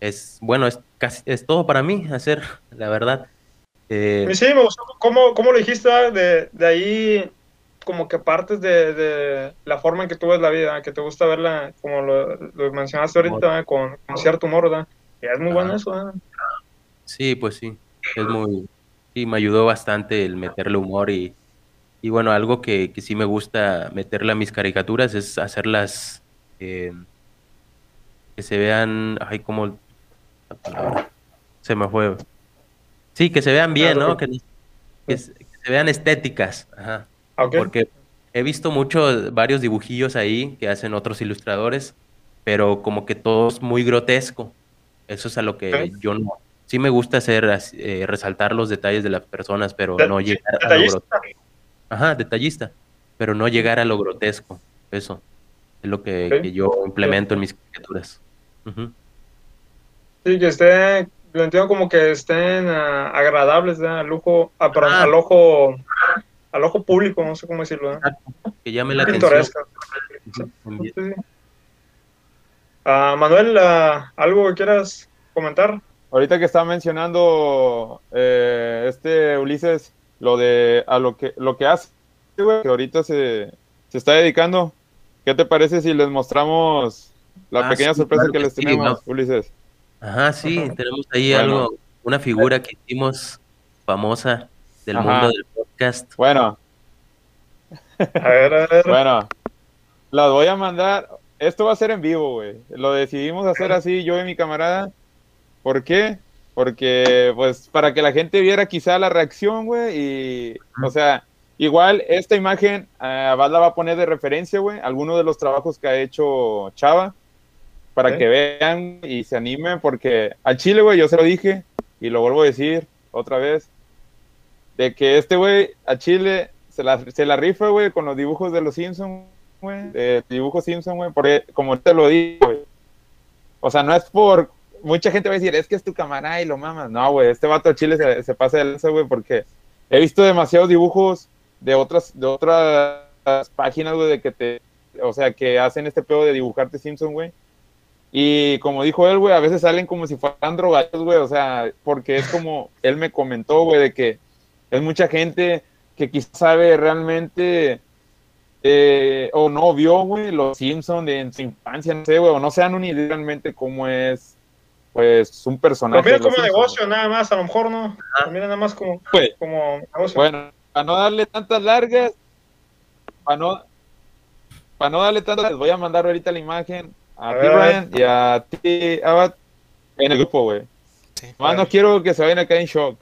es bueno, es, casi, es todo para mí hacer, [LAUGHS] la verdad. Eh, sí, me gustó cómo, cómo lo dijiste, de, de ahí como que partes de, la forma en que tú ves la vida, que te gusta verla, como lo, mencionaste ahorita, con, cierto humor, ¿verdad? Y es muy bueno eso, ¿verdad? Sí, pues sí, es muy, sí, me ayudó bastante el meterle humor y, y bueno, algo que, que sí me gusta meterle a mis caricaturas es hacerlas que se vean, ay, como, se me fue. Sí, que se vean bien, ¿no? Que, que se vean estéticas, ajá. Porque he visto muchos, varios dibujillos ahí que hacen otros ilustradores, pero como que todo es muy grotesco. Eso es a lo que yo no. Sí me gusta hacer, eh, resaltar los detalles de las personas, pero no llegar a lo grotesco. Ajá, detallista, pero no llegar a lo grotesco. Eso es lo que, yo implemento en mis caricaturas. Sí, que esté, lo entiendo como que estén ah, agradables, al lujo, ah, al ojo al ojo público, no sé cómo decirlo. ¿eh? Que llame la atención. Ah, Manuel, ah, ¿algo que quieras comentar? Ahorita que estaba mencionando eh, este Ulises, lo de a lo que lo que hace que ahorita se, se está dedicando. ¿Qué te parece si les mostramos la ah, pequeña sorpresa que, les tenemos, Ulises? Ajá, sí, tenemos ahí algo, una figura que hicimos famosa del mundo del podcast. Bueno. A ver, a ver. Bueno, las voy a mandar. Esto va a ser en vivo, güey. Lo decidimos hacer así, yo y mi camarada. ¿Por qué? Porque, pues, para que la gente viera quizá la reacción, güey. Y, o sea, igual esta imagen, uh, la va a poner de referencia, güey. Algunos de los trabajos que ha hecho Chava. Para que vean y se animen. Porque al Chile, güey, yo se lo dije. Y lo vuelvo a decir otra vez. De que este güey, a Chile, se la, se la rifa, güey, con los dibujos de los Simpsons güey, de dibujo Simpson, güey, porque como te lo digo, güey. O sea, no es por. Mucha gente va a decir, es que es tu cámara y lo mamas. No, güey, este vato de Chile se, se pasa de lanza, güey, porque he visto demasiados dibujos de otras, de otras páginas, güey, de que te. O sea, que hacen este pedo de dibujarte Simpson, güey. Y como dijo él, güey, a veces salen como si fueran drogados, güey, o sea, porque es como él me comentó, güey, de que es mucha gente que quizás sabe realmente eh, o no vio, güey, los Simpsons en su infancia, no sé, güey, o no sean un realmente cómo es, pues, un personaje. Lo como negocio, nada más, a lo mejor no. Mira nada más como, pues, como negocio. Bueno, para no darle tantas largas, para no, para no darle tantas, les voy a mandar ahorita la imagen a, ti, Brian, y a ti, Abad, en el grupo, güey. Sí, no quiero que se vayan a caer en shock.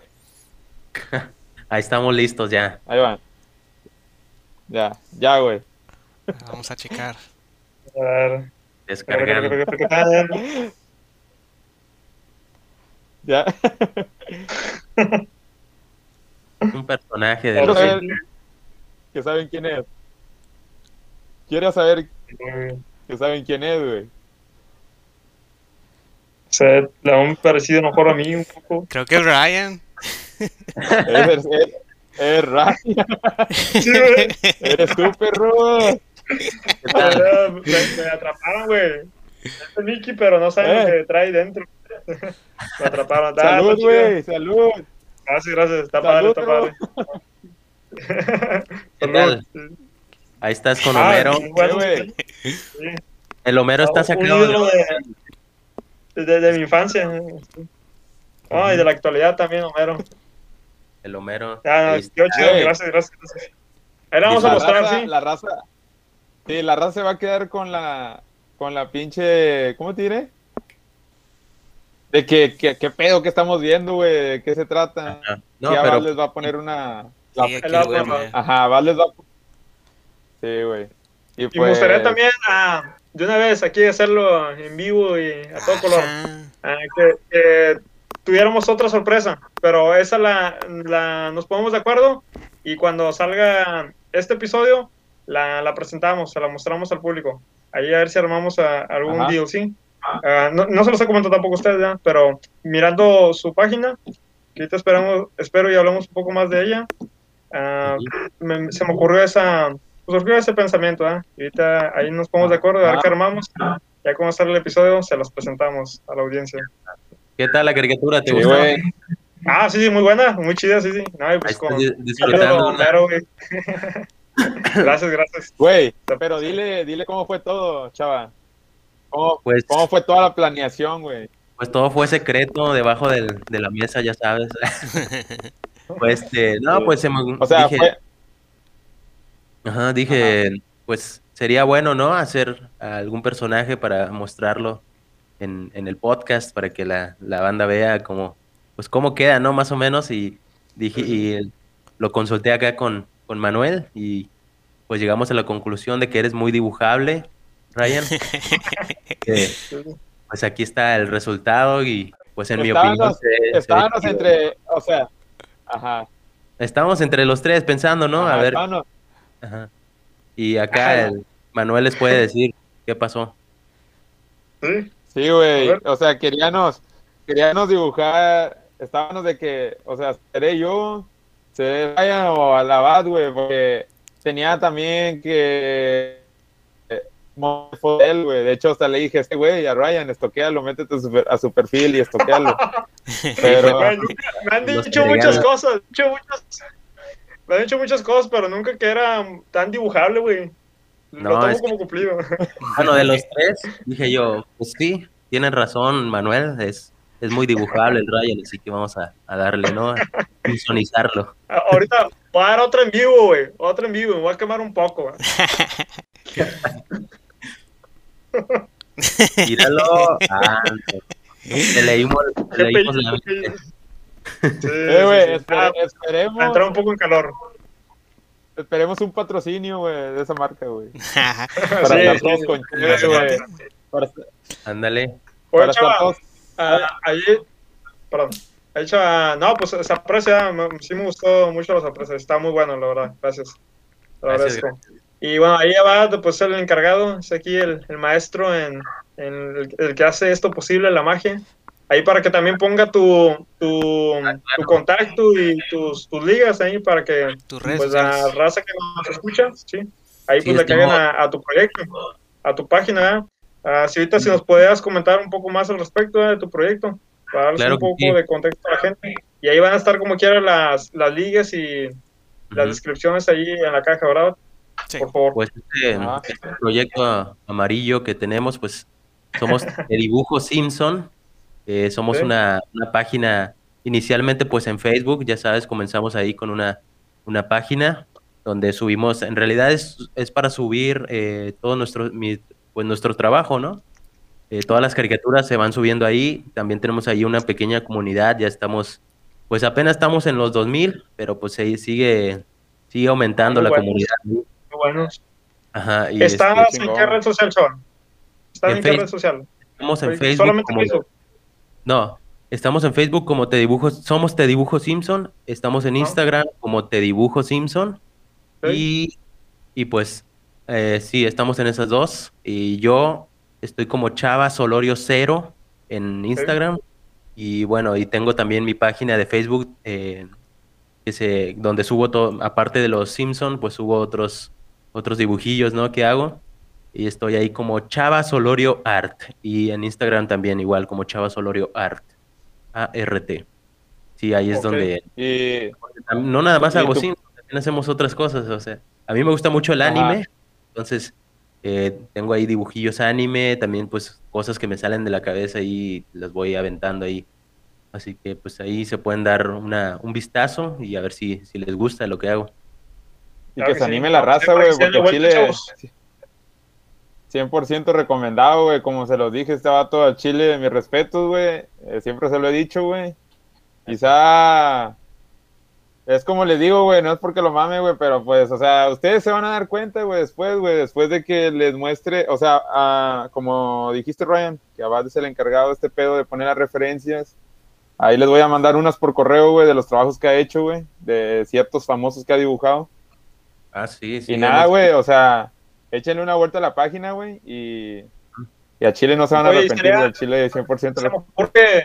[LAUGHS] Ahí estamos listos ya. Ahí van. Ya, ya, güey. Vamos a checar. A ver. Descargando. ya. [LAUGHS] Un personaje de los que saben quién es. Quiero saber que saben quién es, güey. O sea, le han parecido mejor a mí un poco. Creo que es Ryan. es, es, es Ryan. Sí, Eres tú, perro. Me, atraparon, güey. Es Mickey, pero no saben lo eh. que trae dentro. me atraparon. salud, güey. Salud. Gracias, gracias. Está padre, está padre. [LAUGHS] ¿Qué tal? Ahí estás con ah, Homero. Bueno, sí. El Homero está sacado de, de, de, mi infancia. Oh, y de la actualidad también, Homero el Homero. Ah, chido, gracias, gracias, Ahí la vamos a mostrar, sí. La raza, sí, la raza se va a quedar con la, con la pinche, ¿cómo te diré? De que, que, qué pedo que estamos viendo, güey, de qué se trata. No, pero... Val les va a poner una... Ajá, Val les va a... Sí, güey. Y, me pues gustaría también ah, de una vez aquí hacerlo en vivo y a todo color. Ah, que, tuviéramos otra sorpresa, pero esa la, la nos ponemos de acuerdo y cuando salga este episodio la, la presentamos, se la mostramos al público. Ahí a ver si armamos a, algún deal, ¿sí? Ah, no, no, se los he comentado tampoco a ustedes, ¿ya? pero mirando su página, ahorita esperamos, espero y hablamos un poco más de ella. Uh, se me ocurrió esa, pues surgió ese pensamiento, ¿eh? Y ahorita ahí nos ponemos de acuerdo, a ver qué armamos. Ya cuando sale el episodio, se los presentamos a la audiencia. ¿Qué tal la caricatura? ¿Te gustó? Ah, sí, sí, muy buena, muy chida, sí, sí. No, pues con, disfrutando. Claro, güey. [LAUGHS] gracias, gracias. Güey, pero dile, dile cómo fue todo, chava. ¿Cómo, pues, ¿cómo fue toda la planeación, güey? Pues todo fue secreto debajo del, de la mesa, ya sabes. [LAUGHS] pues, este, no, pues se me, o sea, dije, fue... Ajá, dije, pues sería bueno, ¿no? Hacer algún personaje para mostrarlo en, en el podcast para que la, la, banda vea cómo, pues cómo queda, ¿no? Más o menos. Y dije, y lo consulté acá con, con Manuel y pues llegamos a la conclusión de que eres muy dibujable, Ryan. [LAUGHS] pues aquí está el resultado y pues en mi opinión... estábamos entre, o sea, ajá. Estábamos entre los tres pensando, ¿no? a ver. Ajá. Y acá el Manuel les puede decir qué pasó. Sí. Sí, güey. O sea, queríamos, queríamos dibujar, estábamos de que, o sea, seré yo, se vayan o a la bad, güey, porque tenía también que él, güey. De hecho, hasta le dije, este güey, a Ryan, estoquealo, métete a su, a su perfil y estoquealo. [LAUGHS] Pero... me han dicho muchas cosas, dicho muchas me han hecho muchas cosas, pero nunca que era tan dibujable, güey. No, Lo tomo como cumplido. [LAUGHS] Bueno, de los tres, dije yo, pues sí, tienen razón, Manuel, es, es muy dibujable el Ryan, así que vamos a, a darle, ¿no? A visualizarlo. Ahorita voy a dar otro en vivo, güey. Otro en vivo, me voy a quemar un poco, güey. [LAUGHS] [LAUGHS] Míralo. Ah, le leímos, le leímos la Sí, eh, esperemos. entrar un poco en calor. Esperemos un patrocinio, güey, de esa marca, güey. para estar todos con güey. Ándale. Para estar todos. Ah, ahí, perdón. Ahí, no, pues se aprecia, sí me gustó mucho los aprecios, está muy bueno, la verdad, gracias. Lo agradezco. Y bueno, ahí va pues el encargado, es aquí el, el maestro en, en el, el, que hace esto posible, la magia ahí para que también ponga tu, tu, ah, tu contacto y tus, tus, ligas ahí para que pues la raza que nos escucha, ¿sí? ahí pues le caigan a, tu proyecto, a tu página. Uh, si ahorita si nos podías comentar un poco más al respecto de tu proyecto, para darles un poco de contexto a la gente. Y ahí van a estar como quiera las, las ligas y las descripciones ahí en la caja, ¿verdad? Por favor. Pues este, ah. este proyecto amarillo que tenemos, pues somos [LAUGHS] de dibujo Simpson, eh, somos una, página inicialmente pues en Facebook, ya sabes, comenzamos ahí con una, una página donde subimos, en realidad es, es para subir eh, todo nuestro, pues nuestro trabajo, ¿no? Eh, todas las caricaturas se van subiendo ahí, también tenemos ahí una pequeña comunidad, ya estamos, pues apenas estamos en los 2000, pero pues ahí sigue, sigue aumentando la comunidad. Buenos. Ajá, y ¿Estás este, en qué red social, son? ¿Estás en, qué red social? Estamos en Facebook. Solamente Facebook. No, estamos en Facebook como Te Dibujo, somos Te Dibujo Simpson, estamos en Instagram como Te Dibujo Simpson y, y, pues eh, sí, estamos en esas dos y yo estoy como Chava Solorio Cero en Instagram y bueno, y tengo también mi página de Facebook eh, que donde subo todo, aparte de los Simpson, pues subo otros, otros dibujillos, ¿no? Que hago y estoy ahí como Chava Solorio Art. Y en Instagram también igual como Chava Solorio Art. A-R-T. Sí, ahí es donde... No nada más hago cine, también hacemos otras cosas. O sea, a mí me gusta mucho el anime. Entonces, eh, tengo ahí dibujillos anime, también pues cosas que me salen de la cabeza y las voy aventando ahí. Así que pues ahí se pueden dar una, un vistazo y a ver si, si les gusta lo que hago. Y que, se anime la raza, güey, porque Chile... 100% recomendado, güey. Como se los dije, este vato al Chile, mis respetos, güey. Eh, siempre se lo he dicho, güey. Quizá. Es como les digo, güey, no es porque lo mame, güey, pero pues, o sea, ustedes se van a dar cuenta, güey, después, güey, después de que les muestre, o sea, como dijiste, Ryan, que Abad es el encargado de este pedo de poner las referencias. Ahí les voy a mandar unas por correo, güey, de los trabajos que ha hecho, güey, de ciertos famosos que ha dibujado. Ah, sí, sí. Y nada, güey, o sea, échenle una vuelta a la página, güey, y, y, a Chile no se van a arrepentir del Chile 100%. Se me ocurre que,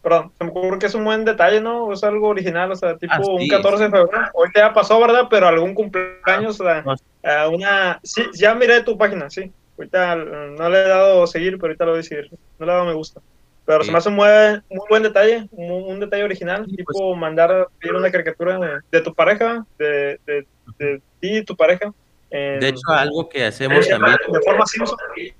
perdón, se me ocurre que es un buen detalle, ¿no? Es algo original, o sea, tipo un 14 de febrero. Hoy ya pasó, ¿verdad? Pero algún cumpleaños, o sea, una... Sí, ya miré tu página, sí. Ahorita no le he dado seguir, pero ahorita lo voy a seguir. No le he dado me gusta. Pero se me hace un muy, muy buen detalle, un, detalle original, tipo pues. mandar pedir una caricatura de, tu pareja, de, de, de ti y tu pareja, de hecho, algo que hacemos también.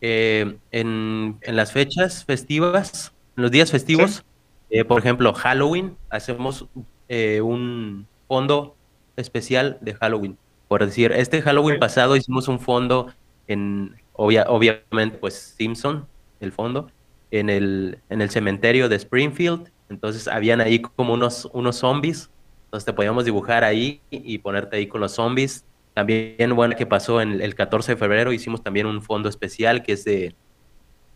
Eh, en, las fechas festivas, en los días festivos, eh, por ejemplo, Halloween, hacemos eh, un fondo especial de Halloween. Por decir, este Halloween pasado hicimos un fondo en, obviamente, pues Simpson, el fondo, en el, en el cementerio de Springfield. Entonces, habían ahí como unos, unos zombies. Entonces, te podíamos dibujar ahí y ponerte ahí con los zombies también, bueno, que pasó en el 14 de febrero, hicimos también un fondo especial que es de,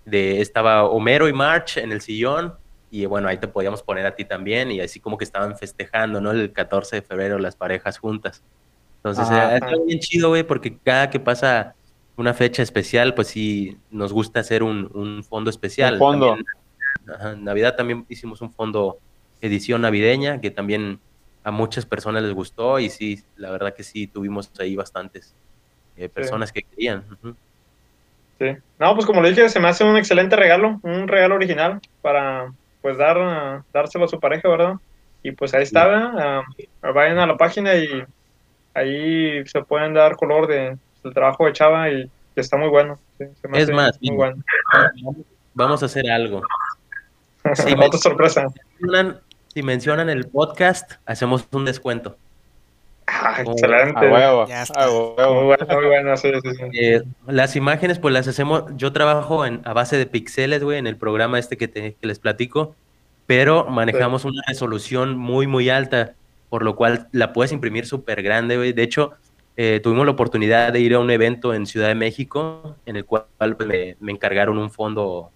de, estaba Homero y March en el sillón, y bueno, ahí te podíamos poner a ti también, y así como que estaban festejando, ¿no? El 14 de febrero las parejas juntas. Entonces, ah, está bien chido, güey, porque cada que pasa una fecha especial, pues sí, nos gusta hacer un, un fondo especial. fondo. en Navidad también hicimos un fondo edición navideña, que también a muchas personas les gustó y sí, la verdad que sí, tuvimos ahí bastantes eh, personas que querían. Sí, no, pues como le dije, se me hace un excelente regalo, un regalo original para pues dar, dárselo a su pareja, ¿verdad? y pues ahí está, vayan a la página y ahí se pueden dar color de, del trabajo de Chava y está muy bueno. es más, vamos a hacer algo. [LAUGHS] Si Otra sorpresa. si mencionan el podcast, hacemos un descuento. Ah, excelente. muy bueno, sí, eh, las imágenes, pues las hacemos. Yo trabajo en, a base de pixeles, güey, en el programa este que, te, que les platico, pero manejamos una resolución muy, muy alta, por lo cual la puedes imprimir súper grande, güey. De hecho, eh, tuvimos la oportunidad de ir a un evento en Ciudad de México, en el cual pues, me, me encargaron un fondo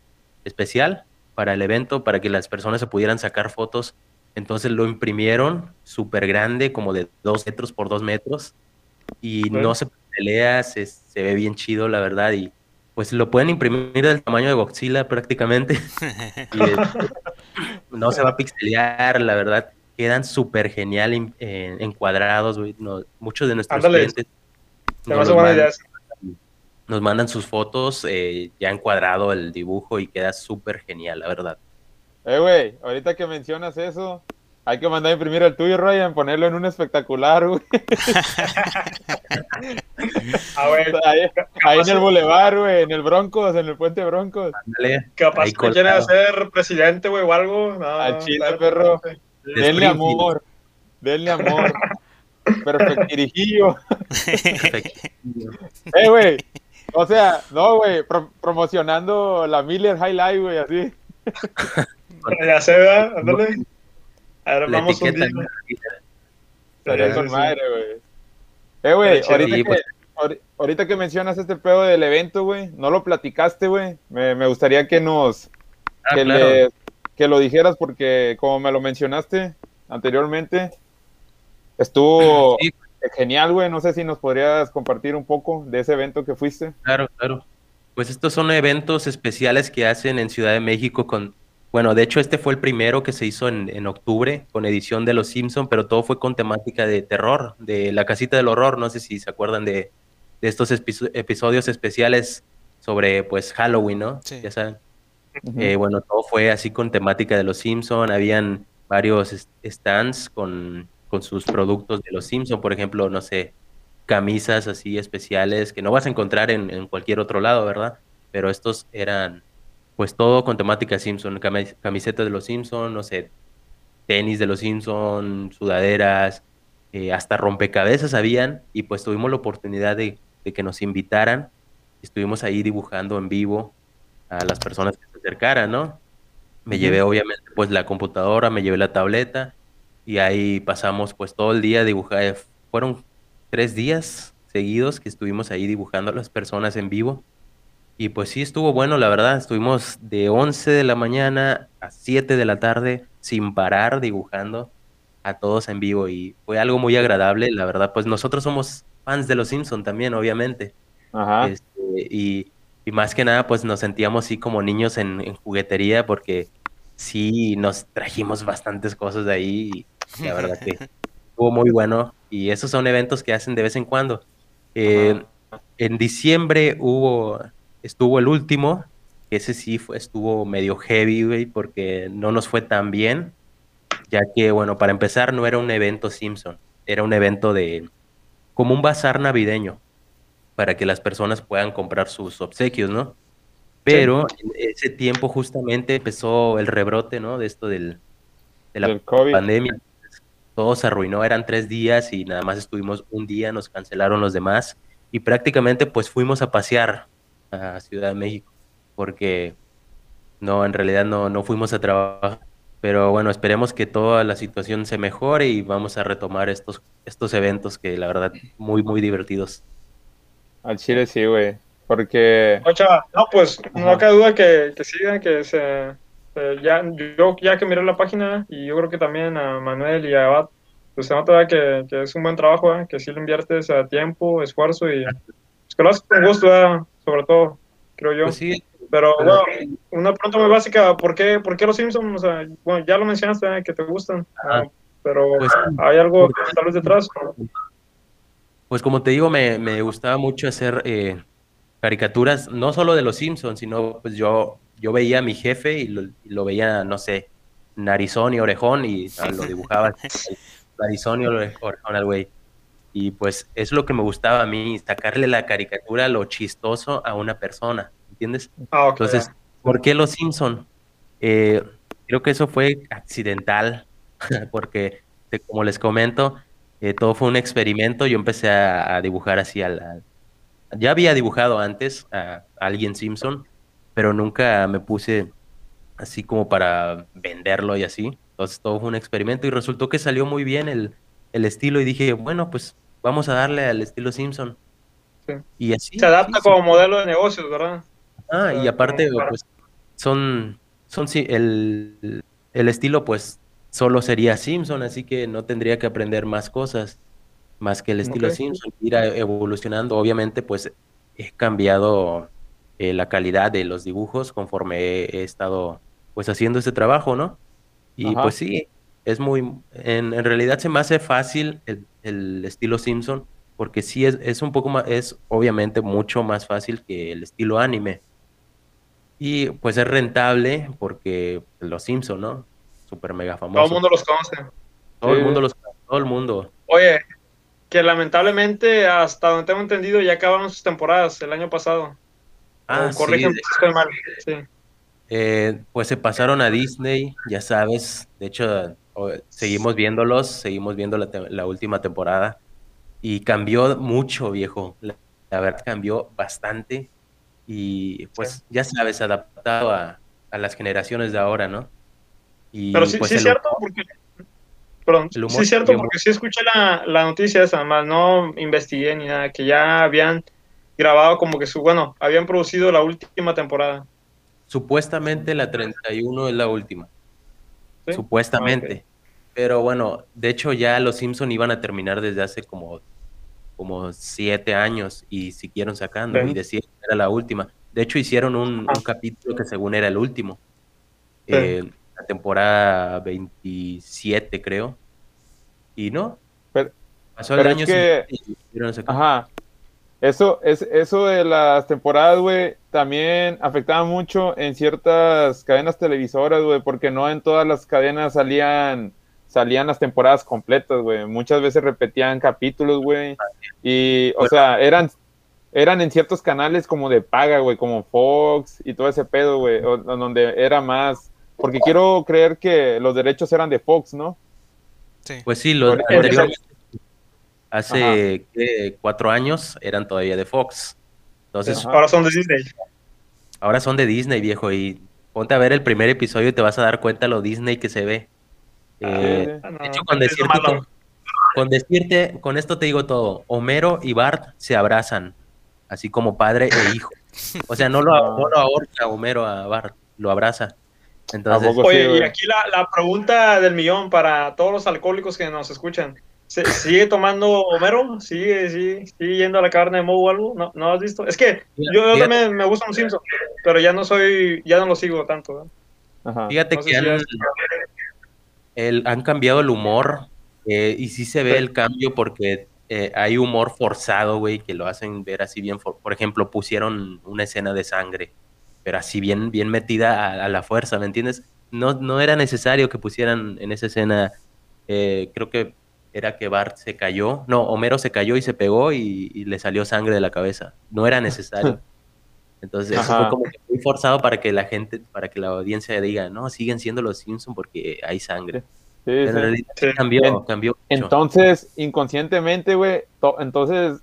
especial para el evento, para que las personas se pudieran sacar fotos. Entonces lo imprimieron súper grande, como de dos metros por dos metros, y no se pelea, se, ve bien chido, la verdad, y pues lo pueden imprimir del tamaño de Godzilla prácticamente. [LAUGHS] no se va a pixelear, la verdad, quedan súper genial encuadrados, muchos de nuestros clientes nos mandan, sus fotos eh, ya encuadrado el dibujo y queda súper genial, la verdad. Eh, güey, ahorita que mencionas eso, hay que mandar a imprimir el tuyo, Ryan, ponerlo en un espectacular, güey. [LAUGHS] [LAUGHS] ah, güey. Ahí, en el Boulevard, güey, en el Broncos, en el Puente Broncos. Capaz que quiera ser presidente, güey, o algo. No, Al chile, perro. Denle amor. Denle amor. [LAUGHS] Perfectirijillo. eh, güey. O sea, no, güey, promocionando la Miller High Life, güey, así. ya se ve, ándale. Ahora vamos un día. con madre, güey. Eh, güey, ahorita, que, pues. ahorita que mencionas este pedo del evento, güey, no lo platicaste, güey. Me, me, gustaría que nos. Ah, que, le, que lo dijeras porque, como me lo mencionaste anteriormente, estuvo genial, güey. No sé si nos podrías compartir un poco de ese evento que fuiste. Claro, claro. Pues estos son eventos especiales que hacen en Ciudad de México con bueno, de hecho este fue el primero que se hizo en, octubre con edición de Los Simpson, pero todo fue con temática de terror, de la casita del horror. No sé si se acuerdan de, estos episodios especiales sobre pues Halloween, ¿no? Sí. Ya saben. Eh, bueno, todo fue así con temática de Los Simpson. Habían varios stands con, con sus productos de Los Simpson, por ejemplo, no sé, camisas así especiales que no vas a encontrar en, cualquier otro lado, ¿verdad? Pero estos eran pues todo con temática Simpson, camiseta de los Simpson, no sé, tenis de los Simpson, sudaderas, eh, hasta rompecabezas habían, y pues tuvimos la oportunidad de, que nos invitaran, estuvimos ahí dibujando en vivo a las personas que se acercaran, ¿no? Me llevé obviamente pues la computadora, me llevé la tableta, y ahí pasamos pues todo el día dibujando, fueron tres días seguidos que estuvimos ahí dibujando a las personas en vivo y pues sí, estuvo bueno, la verdad. Estuvimos de 11 de la mañana a 7 de la tarde sin parar dibujando a todos en vivo y fue algo muy agradable, la verdad. Pues nosotros somos fans de Los Simpson también, obviamente. Ajá. Este, y, y, más que nada, pues nos sentíamos así como niños en, juguetería porque sí nos trajimos bastantes cosas de ahí y la [LAUGHS] verdad que estuvo muy bueno. Y esos son eventos que hacen de vez en cuando. Eh, en diciembre hubo estuvo el último, ese sí fue, estuvo medio heavy, güey, porque no nos fue tan bien, ya que, bueno, para empezar no era un evento Simpson, era un evento de, como un bazar navideño, para que las personas puedan comprar sus obsequios, ¿no? Pero en ese tiempo justamente empezó el rebrote, ¿no? De esto del, de la pandemia. Todo se arruinó, eran tres días y nada más estuvimos un día, nos cancelaron los demás y prácticamente pues fuimos a pasear a Ciudad de México, porque no, en realidad no, no fuimos a trabajar. Pero bueno, esperemos que toda la situación se mejore y vamos a retomar estos, estos eventos que la verdad muy, muy divertidos. Al Chile sí, güey. Porque... no, pues no cabe duda que, que sigan, que se, ya, yo ya que miré la página y yo creo que también a Manuel y a Abad, pues se nota que, que es un buen trabajo, ¿eh? que sí le inviertes a tiempo, esfuerzo y pues, que lo haces con gusto, ¿eh? sobre todo, creo yo. Pues sí, pero bueno, una pregunta muy básica, ¿por qué, por qué los Simpsons? O sea, bueno, ya lo mencionaste, ¿eh? que te gustan, ah, pero pues, ¿hay algo que tal vez detrás? Pues como te digo, me, me gustaba mucho hacer eh, caricaturas, no solo de los Simpsons, sino pues yo, yo veía a mi jefe y lo, veía, no sé, narizón y orejón y ah, lo [LAUGHS] dibujaba narizón y orejón al güey. Y pues es lo que me gustaba a mí, sacarle la caricatura, lo chistoso a una persona, ¿entiendes? Ah, Entonces, ¿por qué Los Simpson? Eh, creo que eso fue accidental, [LAUGHS] porque como les comento, eh, todo fue un experimento. Yo empecé a, dibujar así a Ya había dibujado antes a, alguien Simpson, pero nunca me puse así como para venderlo y así. Entonces todo fue un experimento y resultó que salió muy bien el, estilo y dije, bueno, pues vamos a darle al estilo Simpson. Y así. Se adapta como modelo de negocios, ¿verdad? Ah, y aparte, pues son, son el, el estilo, pues solo sería Simpson, así que no tendría que aprender más cosas, más que el estilo Simpson, ir evolucionando. Obviamente, pues he cambiado eh, la calidad de los dibujos conforme he, estado pues haciendo este trabajo, ¿no? Y pues sí, es muy, en, en, realidad se me hace fácil el, estilo Simpson, porque sí es, es un poco más, es obviamente mucho más fácil que el estilo anime. Y pues es rentable porque los Simpson, ¿no? Super mega famoso. Todo el mundo los conoce. Todo el mundo los conoce, todo el mundo. Oye, que lamentablemente, hasta donde tengo entendido, ya acabaron sus temporadas el año pasado. Ah, sí, si estoy mal. Eh, pues se pasaron a Disney, ya sabes. De hecho, seguimos viéndolos, seguimos viendo la, última temporada. Y cambió mucho, viejo. La, verdad, cambió bastante. Y pues, ya sabes, adaptado a, a las generaciones de ahora, ¿no? Pero sí, pues, sí es cierto, porque. Perdón, sí es cierto, porque sí escuché la, la noticia esa, más no investigué ni nada, que ya habían grabado como que su, bueno, habían producido la última temporada. Supuestamente la 31 es la última. Supuestamente. Pero bueno, de hecho ya los Simpson iban a terminar desde hace como, como siete años y siguieron sacando y decían que era la última. De hecho hicieron un, un capítulo que según era el último. Eh, la temporada 27, creo. Y no. Pasó el año que... Ajá. Eso, es, eso de las temporadas, güey, también afectaba mucho en ciertas cadenas televisoras, güey, porque no en todas las cadenas salían salían las temporadas completas, güey. Muchas veces repetían capítulos, güey. Y, o sea, eran, eran en ciertos canales como de paga, güey, como Fox y todo ese pedo, güey, donde era más, porque quiero creer que los derechos eran de Fox, ¿no? Sí. Pues sí, los anteriores, hace cuatro años eran todavía de Fox. Entonces, ahora son de Disney. Ahora son de Disney, viejo, y ponte a ver el primer episodio y te vas a dar cuenta lo Disney que se ve. Ah, eh, de hecho, con decirte, con, decirte, con esto te digo todo, Homero y Bart se abrazan, así como padre e hijo. O sea, no lo, no lo ahorca Homero a Bart, lo abraza. Oye, y aquí la, pregunta del millón para todos los alcohólicos que nos escuchan. ¿Sigue tomando Homero? ¿Sigue, sigue, yendo a la carne de Moe o algo? ¿No, ¿No has visto? Es que yo, también me gusta un Simpson, pero ya no soy, ya no lo sigo tanto. Fíjate que han, cambiado el humor eh, y sí se ve el cambio porque eh, hay humor forzado, güey, que lo hacen ver así bien. por ejemplo, pusieron una escena de sangre pero así bien, bien metida a, la fuerza, ¿me entiendes? No, no era necesario que pusieran en esa escena, eh, creo que era que Bart se cayó, no, Homero se cayó y se pegó y, le salió sangre de la cabeza, no era necesario. [LAUGHS] Entonces eso fue como que muy forzado para que la gente, para que la audiencia diga, no, siguen siendo los Simpsons porque hay sangre. Sí, en realidad cambió, cambió. Entonces, inconscientemente, güey, entonces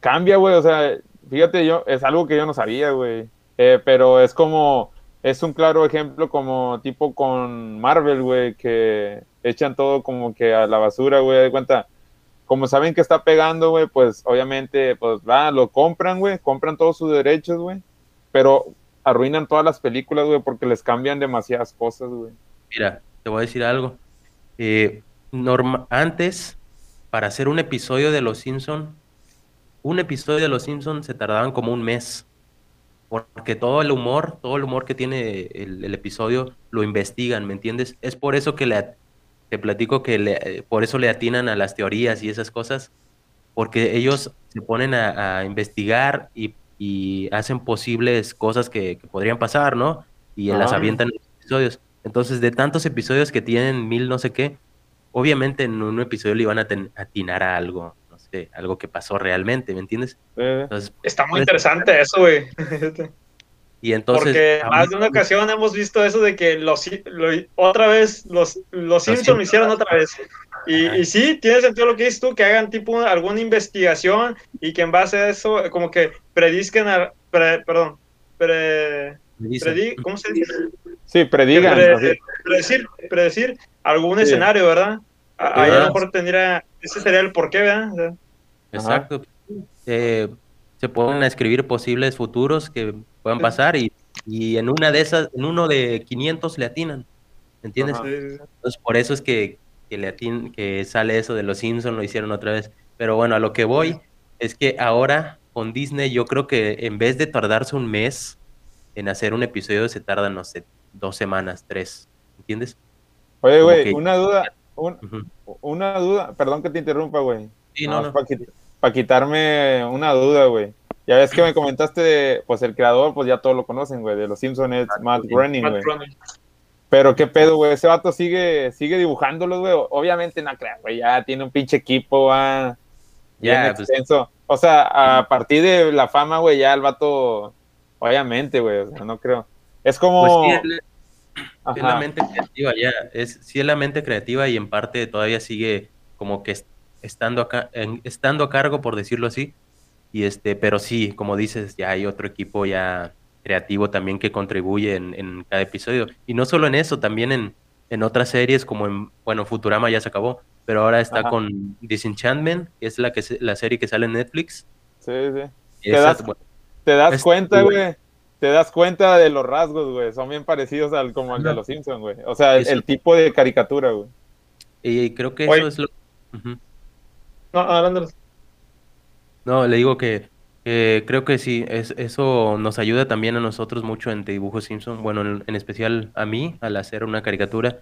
cambia, güey, o sea, fíjate, yo, es algo que yo no sabía, güey. Eh, pero es como, es un claro ejemplo como tipo con Marvel, güey, que echan todo como que a la basura, güey, de cuenta. Como saben que está pegando, güey, pues obviamente, pues va, lo compran, güey, compran todos sus derechos, güey, pero arruinan todas las películas, güey, porque les cambian demasiadas cosas, güey. Mira, te voy a decir algo. Eh, antes, para hacer un episodio de Los Simpson, un episodio de Los Simpson se tardaban como un mes porque todo el humor, todo el humor que tiene el, episodio lo investigan, ¿me entiendes? Es por eso que le, te platico que le, por eso le atinan a las teorías y esas cosas, porque ellos se ponen a, investigar y, hacen posibles cosas que, podrían pasar, ¿no? Y las avientan en los episodios. Entonces, de tantos episodios que tienen, mil no sé qué, obviamente en un episodio le iban a atinar a algo, sé, algo que pasó realmente, ¿me entiendes? Está muy interesante eso, güey. [LAUGHS] Y entonces. Porque más de una ocasión hemos visto eso de que los, otra vez los, los Simpsons lo hicieron otra vez. Y, y, sí, tiene sentido lo que dices tú, que hagan tipo alguna investigación y que en base a eso, como que predisquen, a, perdón, pre, ¿cómo se dice? Sí, predigan. predecir, predecir algún escenario, ¿verdad? Ahí a lo mejor tendría, ese sería el porqué, ¿verdad? Exacto. Eh, se pueden escribir posibles futuros que puedan pasar y, y, en una de esas, en uno de 500 le atinan, ¿entiendes? Entonces por eso es que, que, le que sale eso de los Simpsons, lo hicieron otra vez. Pero bueno, a lo que voy es que ahora con Disney yo creo que en vez de tardarse un mes en hacer un episodio se tardan, no sé, dos semanas, tres, ¿entiendes? Oye, güey, una duda, una duda, perdón que te interrumpa, güey. Sí, no, no. Para quitarme una duda, güey. Ya ves que me comentaste de, pues el creador, pues ya todos lo conocen, güey, de los Simpsons es Matt Groening, güey. Pero qué pedo, güey, ese vato sigue, sigue dibujándolos, güey. Obviamente, no creas, güey, ya tiene un pinche equipo, va. Ya, pues, extenso. O sea, a partir de la fama, güey, ya el vato, obviamente, güey, o sea, no creo. Es como... Pues es la mente creativa, ya, es, sí es la mente creativa y en parte todavía sigue como que estando acá, estando a cargo, por decirlo así. Y este, pero sí, como dices, ya hay otro equipo ya creativo también que contribuye en, cada episodio. Y no solo en eso, también en, en, otras series como en, bueno, Futurama ya se acabó, pero ahora está con Disenchantment, que es la, que, la serie que sale en Netflix. Sí, sí. te das, te das cuenta, güey. Te das cuenta de los rasgos, güey. Son bien parecidos al como el de los Simpsons, güey. O sea, el, tipo de caricatura, güey. Y creo que eso es lo... No, No, le digo que creo que sí, es, eso nos ayuda también a nosotros mucho en Dibujo Simpson, bueno, en, especial a mí, al hacer una caricatura,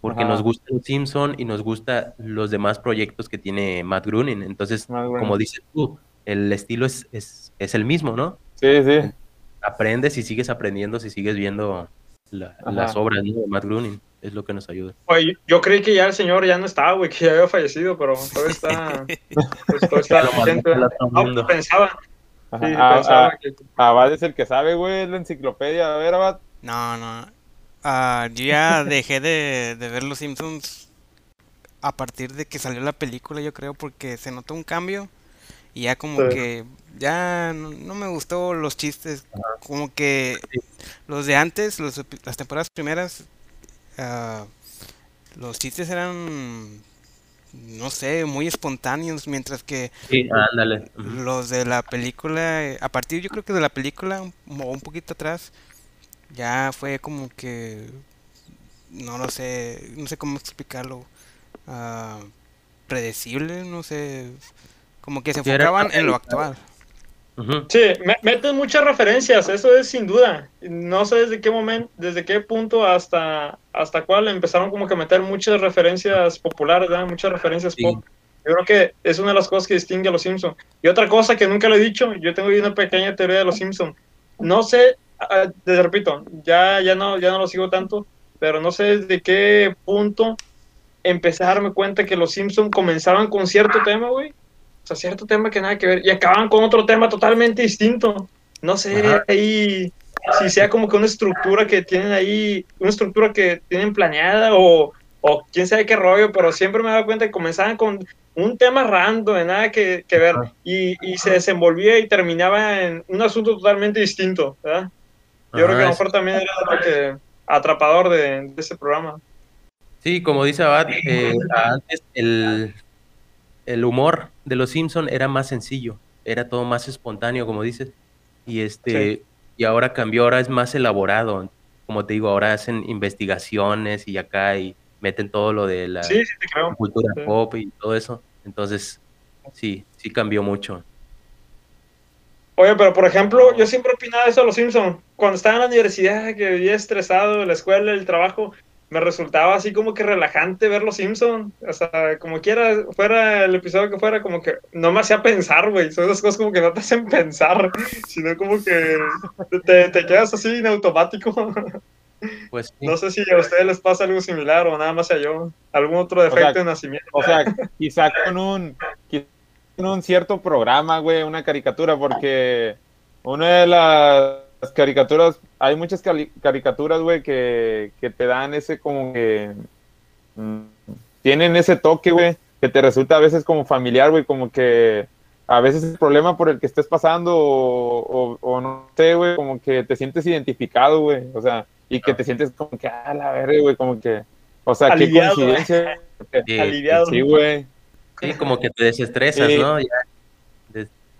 porque nos gusta los Simpson y nos gusta los demás proyectos que tiene Matt Groening. Entonces, como dices tú, el estilo es, es, es, el mismo, ¿no? Sí, sí. Aprendes y sigues aprendiendo si sigues viendo las obras de Matt Groening es lo que nos ayuda. Oye, yo creí que ya el señor ya no estaba, güey, que ya había fallecido, pero todavía está. pues, todavía está. [LAUGHS] No, pensaba. Sí, pensaba que... Abad es el que sabe, güey, la enciclopedia. A ver, Abad. No, no. Uh, yo ya [LAUGHS] dejé de, de ver Los Simpsons a partir de que salió la película, yo creo, porque se notó un cambio. Y ya como que ya no, me gustó los chistes, como que los de antes, los, las temporadas primeras, Ah, los chistes eran, no sé, muy espontáneos, mientras que los de la película, a partir yo creo que de la película, o un poquito atrás, ya fue como que, no lo sé, no sé cómo explicarlo, uh, predecible, no sé, como que se enfocaban en lo actual. Sí, me, meten muchas referencias, eso es sin duda. No sé desde qué momento, desde qué punto hasta, hasta cuál empezaron como que a meter muchas referencias populares, muchas referencias pop. Yo creo que es una de las cosas que distingue a los Simpsons. Y otra cosa que nunca lo he dicho, yo tengo una pequeña teoría de los Simpsons. No sé, ah, te repito, ya, ya, no, ya no lo sigo tanto, pero no sé desde qué punto empecé a darme cuenta que los Simpsons comenzaban con cierto tema, güey, cierto tema que nada que ver, y acaban con otro tema totalmente distinto. No sé ahí si sea como que una estructura que tienen ahí, una estructura que tienen planeada o, o quién sabe qué rollo, pero siempre me he dado cuenta que comenzaban con un tema random, de nada que, que ver, y, y, se desenvolvía y terminaba en un asunto totalmente distinto, ¿verdad? Yo creo que a lo mejor también era lo que atrapador de, de ese programa. Sí, como dice Abad, eh, antes el, el humor de los Simpson era más sencillo, era todo más espontáneo, como dices, y este y ahora cambió, ahora es más elaborado. Como te digo, ahora hacen investigaciones y acá y meten todo lo de la cultura pop y todo eso. Entonces, sí, sí cambió mucho. Oye, pero por ejemplo, yo siempre opinaba eso de los Simpsons. Cuando estaba en la universidad, que vivía estresado, la escuela, el trabajo, me resultaba así como que relajante ver los Simpsons. O sea, como quiera, fuera el episodio que fuera, como que no me hacía pensar, güey. Son esas cosas como que no te hacen pensar, [LAUGHS] sino como que te, te quedas así en automático. Pues No sé si a ustedes les pasa algo similar o nada más a yo. Algún otro defecto de nacimiento. O sea, quizá con un, con un cierto programa, güey, una caricatura, porque una de las caricaturas, hay muchas caricaturas, güey, que, que, te dan ese como que... Mm, tienen ese toque, güey, que te resulta a veces como familiar, güey, como que a veces el problema por el que estés pasando o, o, no sé, güey, como que te sientes identificado, güey, o sea, y que te sientes como que, ah, la verga, güey, como que, o sea, qué coincidencia. Aliviado. [LAUGHS] Sí, güey. Sí, como que te desestresas, ¿no?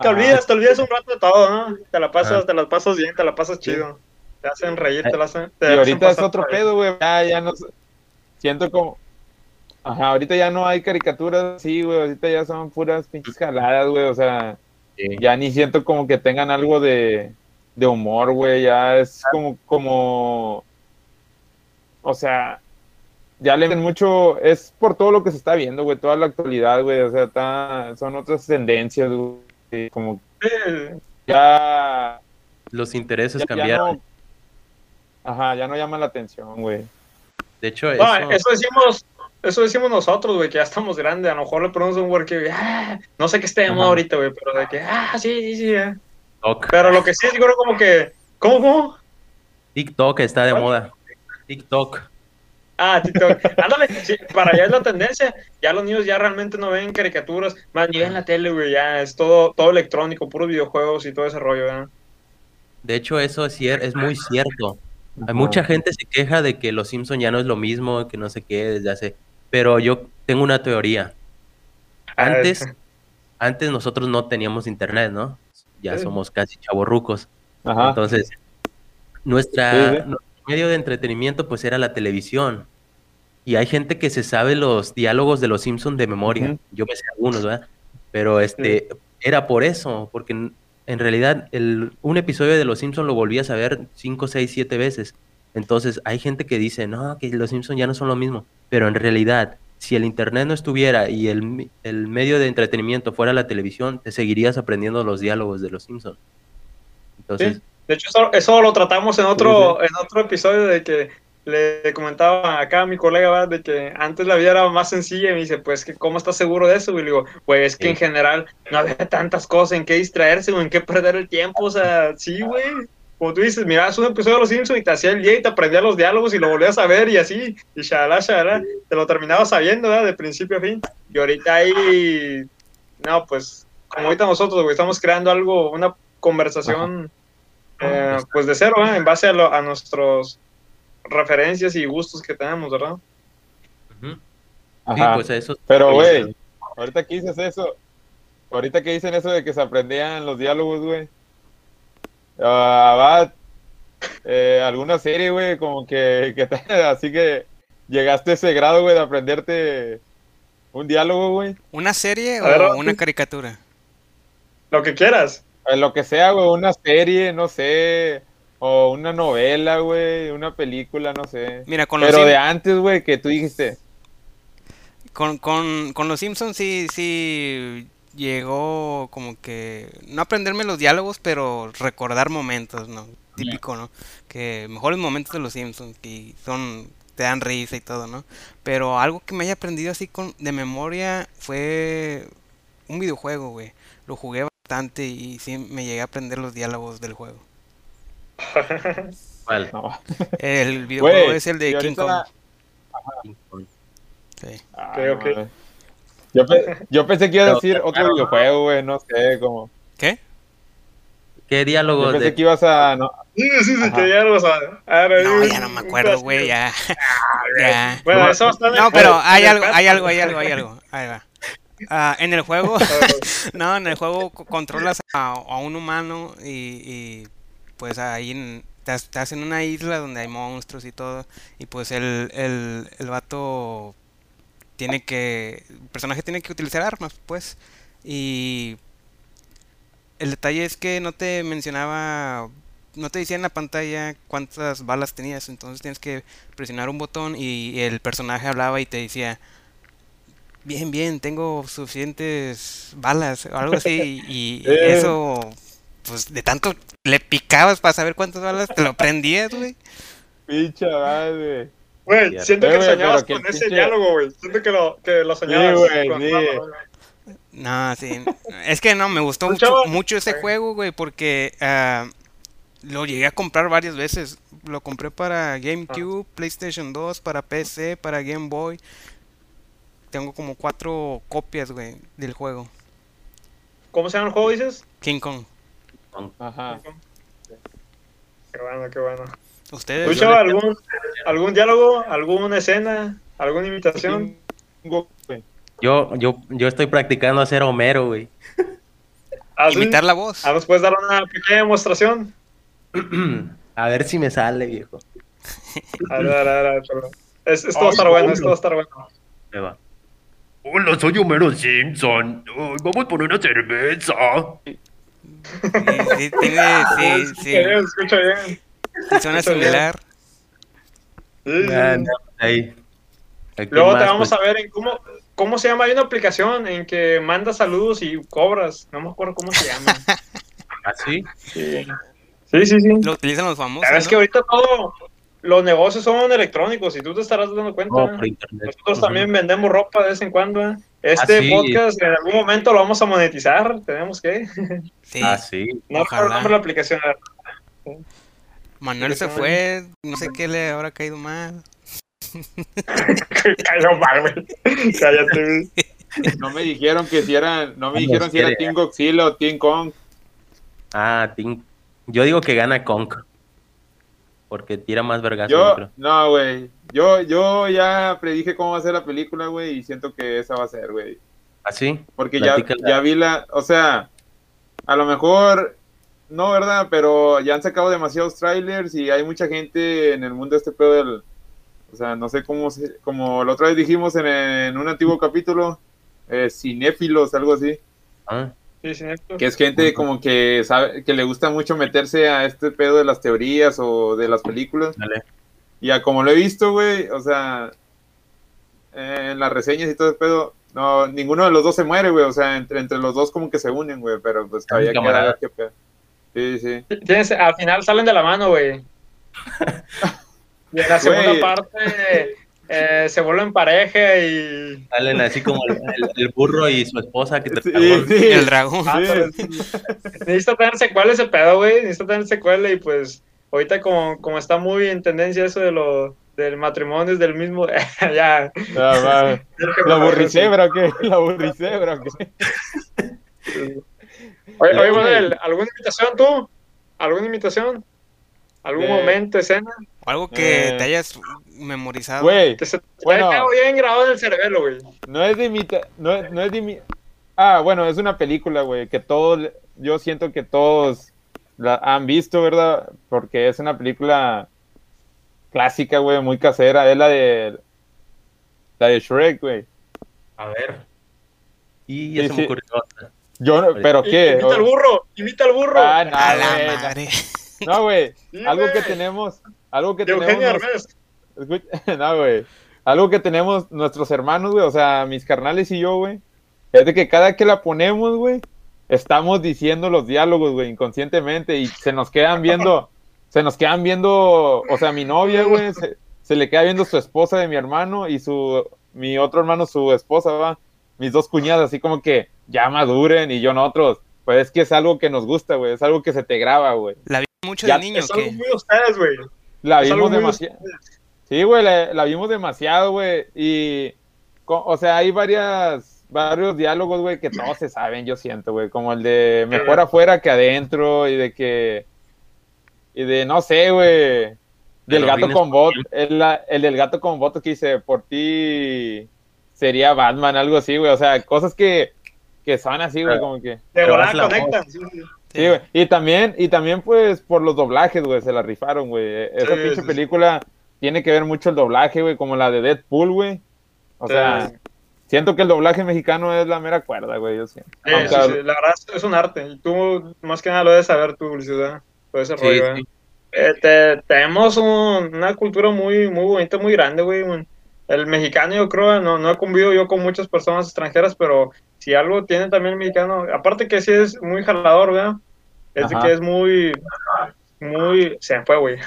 Te olvidas, te olvidas un rato de todo, ¿no? Te la pasas, te la pasas bien, te la pasas chido. Te hacen reír, te la hacen. y ahorita es otro pedo, güey. Ya, ya no. Siento como. Ajá, ahorita ya no hay caricaturas sí, güey. Ahorita ya son puras pinches jaladas, güey. O sea, ya ni siento como que tengan algo de, de humor, güey. Ya es como, como. O sea, ya le ven mucho. Es por todo lo que se está viendo, güey. Toda la actualidad, güey. O sea, está, son otras tendencias, güey. Como. Ya. Los intereses cambiaron. ajá, ya no llama la atención, güey. De hecho, eso... eso decimos eso decimos nosotros, güey, que ya estamos grandes. A lo mejor le ponemos un güey que, ah, no sé qué esté de moda ahorita, güey, pero de que, ah, sí, sí, sí. Eh. Pero lo que sí es, creo como que, ¿cómo, cómo? TikTok está de moda. TikTok. Ah, TikTok. Ándale, sí, para allá es la tendencia. Ya los niños ya realmente no ven caricaturas, más ni ven la tele, güey, ya es todo, todo electrónico, puros videojuegos y todo ese rollo, ¿verdad? De hecho, eso es, es muy cierto. Hay mucha gente se queja de que Los Simpson ya no es lo mismo, que no sé qué, desde hace pero yo tengo una teoría. Antes, antes nosotros no teníamos internet, ¿no? Ya somos casi chavorrucos. Entonces, nuestra medio de entretenimiento pues era la televisión. Y hay gente que se sabe los diálogos de los Simpsons de memoria. Yo me sé algunos, ¿verdad? Pero este era por eso, porque en, realidad el, un episodio de Los Simpsons lo volví a saber cinco, seis, siete veces. Entonces hay gente que dice, no, que Los Simpsons ya no son lo mismo. Pero en realidad, si el Internet no estuviera y el, el, medio de entretenimiento fuera la televisión, te seguirías aprendiendo los diálogos de los Simpsons. Entonces, De hecho, eso, lo tratamos en otro, en otro episodio de que le comentaba acá a mi colega de que antes la vida era más sencilla y me dice, pues, que ¿cómo estás seguro de eso? Y le digo, pues es que en general no había tantas cosas en qué distraerse o en qué perder el tiempo. O sea, sí, güey como tú dices, mirabas un episodio de Los Simpsons y te hacía el día y te aprendía los diálogos y lo volvías a ver y así, y shalala, shalala, te lo terminabas sabiendo, ¿verdad? De principio a fin. Y ahorita ahí, no, pues, como ahorita nosotros, güey, estamos creando algo, una conversación, eh, pues de cero, ¿eh? En base a, lo, a nuestros referencias y gustos que tenemos, ¿verdad? Ajá. pues eso. Pero, güey, ahorita que dices eso, ahorita que dicen eso de que se aprendían los diálogos, güey Ah, eh, alguna serie, güey, como que, [LAUGHS] así que llegaste a ese grado, güey, de aprenderte un diálogo, güey. ¿Una serie o una caricatura? Lo que quieras. Eh, lo que sea, güey, una serie, no sé, o una novela, güey, una película, no sé. Mira, con Pero de antes, güey, que tú dijiste. Con, con, con los Simpsons sí, sí llegó como que no aprenderme los diálogos, pero recordar momentos, ¿no? Típico, ¿no? Que mejores momentos de los Simpsons y son te dan risa y todo, ¿no? Pero algo que me haya aprendido así con de memoria fue un videojuego, güey. Lo jugué bastante y sí me llegué a aprender los diálogos del juego. [LAUGHS] ¿Cuál? El videojuego es el de King Kong. Sí. Okay, okay. Yo, yo pensé que iba a decir otro videojuego, güey, no sé, como... ¿Qué? ¿Qué diálogo? Yo pensé que ibas a... No. Sí, sí, sí, ¿qué diálogos a... no, ya no me acuerdo, güey, ya. [LAUGHS] ya. Bueno, eso está No, pero hay algo, hay algo, hay algo, hay algo. Ahí va. Uh, en el juego, [LAUGHS] [LAUGHS] no, en el juego controlas a, a un humano y, y pues ahí en, estás, en una isla donde hay monstruos y todo y pues el, el, el vato tiene que, el personaje tiene que utilizar armas, pues. Y el detalle es que no te mencionaba, no te decía en la pantalla cuántas balas tenías, entonces tienes que presionar un botón y el personaje hablaba y te decía, bien, bien, tengo suficientes balas o algo así [LAUGHS] y, eso, pues de tanto le picabas para saber cuántas balas te lo prendías, güey. pinche madre. Güey, siento que soñabas con ese diálogo, güey. Siento que lo, que lo soñabas. Sí, güey, sí. No, sí. Es que no, me gustó mucho, ese juego, güey, porque uh, lo llegué a comprar varias veces. Lo compré para GameCube, ah. PlayStation 2, para PC, para Game Boy. Tengo como cuatro copias, güey, del juego. ¿Cómo se llama el juego, dices? King Kong. Ajá. Qué bueno, qué bueno. ¿Ustedes? ¿Escuchaba algún, algún diálogo, alguna escena, alguna imitación? Yo, yo, yo estoy practicando hacer Homero, güey. ¿Ah, Imitar la voz. ¿Ah, ¿Nos puedes dar una pequeña demostración? [CLEARS THROAT] a ver si me sale, viejo. A ver, a ver, a ver. esto va a estar bueno, esto va a estar bueno. Me va. Hola, soy Homero Simpson. vamos por una cerveza. Sí, sí, tiene, sí, sí. Escucha bien. Suena similar. Sí, ahí. Luego te vamos pues. a ver en cómo, cómo se llama. Hay una aplicación en que mandas saludos y cobras. No me acuerdo cómo se llama. [LAUGHS] ¿Ah, sí? Sí, sí, sí. Lo utilizan los famosos. Es que ahorita todo, los negocios son electrónicos y tú te estarás dando cuenta. Nosotros también vendemos ropa de vez en cuando. ¿eh? Este ah, podcast en algún momento lo vamos a monetizar. Tenemos que. Sí. Ah, sí. No recuerdo la aplicación. Manuel se fue, no sé qué le habrá caído mal. [LAUGHS] Cayó mal, güey. Cállate, No me dijeron que si era, no me dijeron si era Team Godzilla o Team Kong. Ah, Team... Yo digo que gana Kong. Porque tira más vergas. Yo, no, güey. Yo, yo ya predije cómo va a ser la película, güey, y siento que esa va a ser, güey. ¿Ah, sí? Porque ya, ya vi la, o sea, a lo mejor no, ¿verdad? Pero ya han sacado demasiados trailers y hay mucha gente en el mundo de este pedo del... O sea, no sé cómo, se, como la otra vez dijimos en, un antiguo capítulo, eh, cinéfilos, algo así. Ah. Sí, que es gente como que sabe, que le gusta mucho meterse a este pedo de las teorías o de las películas. Dale. Y a como lo he visto, güey, o sea, en las reseñas y todo el pedo, no, ninguno de los dos se muere, güey, o sea, entre, entre los dos como que se unen, güey, pero pues todavía queda que pedo. Sí, sí. al final salen de la mano, güey. [LAUGHS] Y en la segunda parte eh, se vuelven pareja y. Salen así como el, burro y su esposa que te sí, sí. El dragón. Ah, [LAUGHS] necesito tener secuela ese pedo, güey. Necesito tener secuela y pues ahorita como, como está muy en tendencia eso de lo del matrimonio es del mismo. [LAUGHS] ya. Ah, [LAUGHS] ¿La burricebra o qué? ¿La burricebra o qué? Oye, oye Manuel, ¿alguna invitación tú? ¿Alguna invitación? ¿Algún momento, escena? algo que eh. te hayas memorizado. Güey, se bueno, bien grabado en el cerebelo, güey. No es de imita, no, no es de mi... Ah, bueno, es una película, güey, que todos, yo siento que todos la han visto, ¿verdad? Porque es una película clásica, güey, muy casera. Es la de. La de Shrek, güey. A ver. Y ya se me ocurrió otra. Yo, ¿pero qué? Imita al burro, imita al burro. Ah, no, a la madre. No, güey, algo que tenemos, algo que tenemos. [LAUGHS] no, güey. Algo que tenemos nuestros hermanos, güey, o sea, mis carnales y yo, güey. Es de que cada que la ponemos, güey, estamos diciendo los diálogos, güey, inconscientemente y se nos quedan viendo, [LAUGHS] se nos quedan viendo, o sea, mi novia, güey, se, se, le queda viendo su esposa de mi hermano y su, mi otro hermano, su esposa, va, mis dos cuñadas, así como que, ya maduren y yo nosotros. Pues es que es algo que nos gusta, güey. Es algo que se te graba, güey. La vi mucho de niño. Es algo muy ustedes, güey. La vimos demasiado. Sí, güey, la, vimos demasiado, güey. Y, o sea, hay varias, varios diálogos, güey, que todos se saben, yo siento, güey. Como el de mejor afuera que adentro y de que, y de, no sé, güey. Del gato con bot, el, el del gato con voto que dice, por ti sería Batman, algo así, güey. O sea, cosas que, que son así, güey, como que. De verdad conectan. Sí, güey. Y también, y también, pues, por los doblajes, güey, se la rifaron, güey. Esa pinche película tiene que ver mucho el doblaje, güey, como la de Deadpool, güey. O sea, siento que el doblaje mexicano es la mera cuerda, güey, yo siento. Sí, sí, la verdad es un arte. Y tú, más que nada, lo debes saber tu publicidad. Todo ese rollo, güey. Eh, tenemos una cultura muy, muy bonita, muy grande, güey el mexicano yo creo, no, no he convivido yo con muchas personas extranjeras, pero si algo tiene también el mexicano, aparte que sí es muy jalador, ¿verdad? Es que es muy, muy, se fue, güey,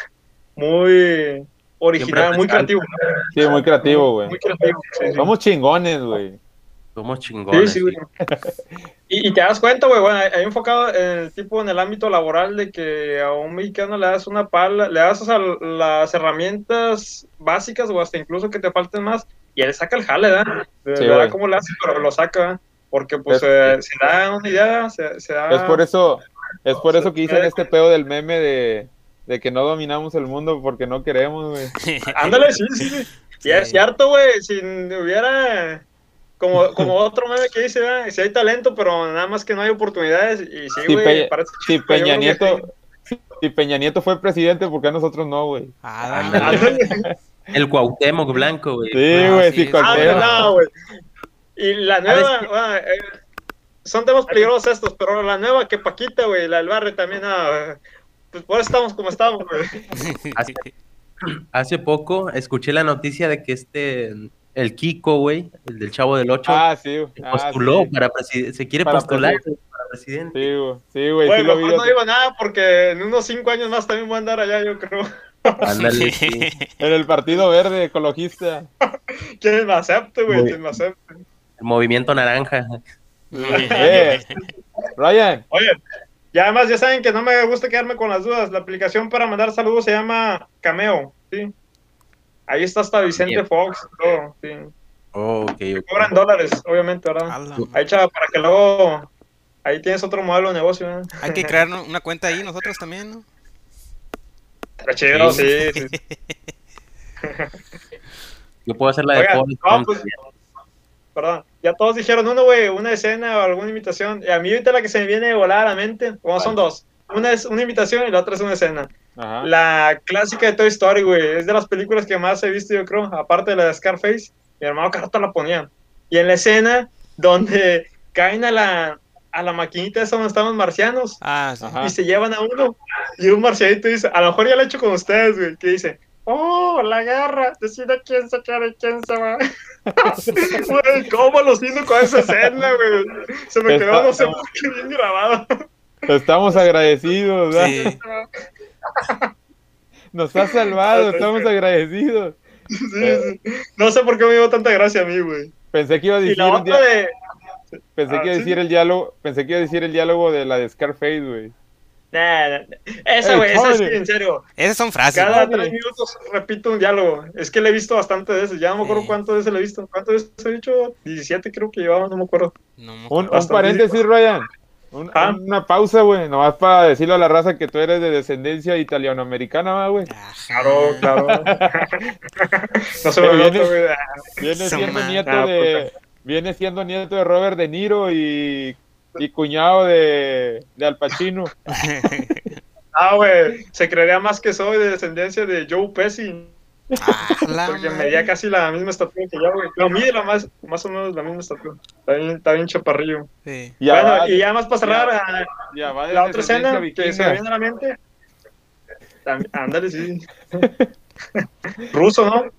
muy, original, muy creativo. Sí, muy creativo, güey. Muy creativo. Somos chingones, güey. Somos chingones. Sí, sí, güey. Y, te das cuenta, güey, bueno, hay enfocado en el tipo en el ámbito laboral de que a un mexicano le das una pala, le das las herramientas básicas o hasta incluso que te falten más y él saca el jale, ¿verdad? Sí, le da como le hace, pero lo saca, porque pues se da una idea, se, se, da... Es por eso, es por eso que dicen este pedo del meme de, de que no dominamos el mundo porque no queremos, güey. [LAUGHS] Ándale, sí, sí, sí. Es cierto, güey, si hubiera como, como otro meme que dice, si hay talento, pero nada más que no hay oportunidades. Y sí, güey, si, Peña Nieto, si Peña Nieto fue presidente, ¿por qué nosotros no, güey? Ah, el Cuauhtémoc Blanco, güey. Sí, güey, sí, ah, güey. Y la nueva, eh, son temas peligrosos estos, pero la nueva que Paquita, güey, la del barrio también, ah, pues por eso estamos como estamos, güey. [LAUGHS] Hace, hace poco escuché la noticia de que este el Kiko, güey, el del Chavo del Ocho. Ah, sí. Ah, postuló para presidente. Se quiere postular para presidente. Sí, güey. Sí, güey. sí no digo nada porque en unos cinco años más también voy a andar allá, yo creo. Ándale, [LAUGHS] sí. En el Partido Verde Ecologista. [LAUGHS] ¿Quién me acepte, güey? ¿Quién me acepte? El Movimiento Naranja. Eh, Ryan. Oye, y además ya saben que no me gusta quedarme con las dudas. La aplicación para mandar saludos se llama Cameo, ¿sí? Ahí está hasta Vicente Fox y todo, sí. Oh, okay, Cobran dólares, obviamente, ¿verdad? Ahí, chava, para que luego. Ahí tienes otro modelo de negocio, ¿eh? Hay que crear una cuenta ahí nosotros también, ¿no? Está chido, sí. sí, [LAUGHS] Yo puedo hacer la de pues, Perdón, ya todos dijeron uno, güey, una escena o alguna invitación. Y a mí ahorita la que se me viene de volar a la mente, como son dos. Una es una invitación y la otra es una escena. La clásica de Toy Story, güey. Es de las películas que más he visto, yo creo. Aparte de la de Scarface. Mi hermano Carota la ponía. Y en la escena donde caen a la, a la maquinita esa donde estaban marcianos. Ah, y se llevan a uno. Y un marcianito dice, a lo mejor ya lo he hecho con ustedes, güey. Que dice, oh, la garra. Decide quién se queda y quién se va. [LAUGHS] Güey, ¿cómo lo siento con esa escena, güey? Se me quedó, no sé por qué bien grabado. Estamos agradecidos, ¿verdad? Sí. [LAUGHS] Nos ha salvado, estamos agradecidos. No sé por qué me dio tanta gracia a mí, güey. Pensé que iba a decir Pensé que iba a ah, decir el diálogo, pensé que iba a decir el diálogo de la de Scarface, güey. Nah, Esa, güey, esa es en serio. Esas son frases. Cada tres minutos repito un diálogo. Es que le he visto bastante de eso. Ya no me acuerdo cuántas veces le he visto. ¿Cuántas veces he dicho? 17 creo que llevaba, no me acuerdo. un, un paréntesis, Ryan. Ah. Una pausa, güey, nomás para decirle a la raza que tú eres de descendencia italianoamericana, güey. Claro, claro. [LAUGHS] no se me viene, güey. Viene siendo nieto de. Viene siendo nieto de Robert De Niro y, y cuñado de, de Al Pacino. [LAUGHS] ah, güey, se creería más que soy de descendencia de Joe Pesci. Ah, Porque medía casi la misma estatura que yo, güey. No, mide la más, más o menos la misma estatura. Está bien, está bien chaparrillo. Sí. Y bueno, y ya más para cerrar, ya, la otra escena que se me viene a la mente. Ándale, sí. [LAUGHS] Ruso, ¿no?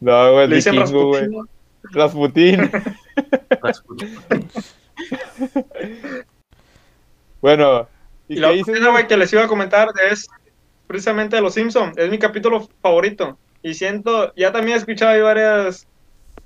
No, güey, Le dicen vikingo, güey. Rasputín. [LAUGHS] [LAUGHS] bueno. ¿y, y la otra güey, que les iba a comentar es precisamente de Los Simpsons. Es mi capítulo favorito. Y siento, ya también he escuchado ahí varias,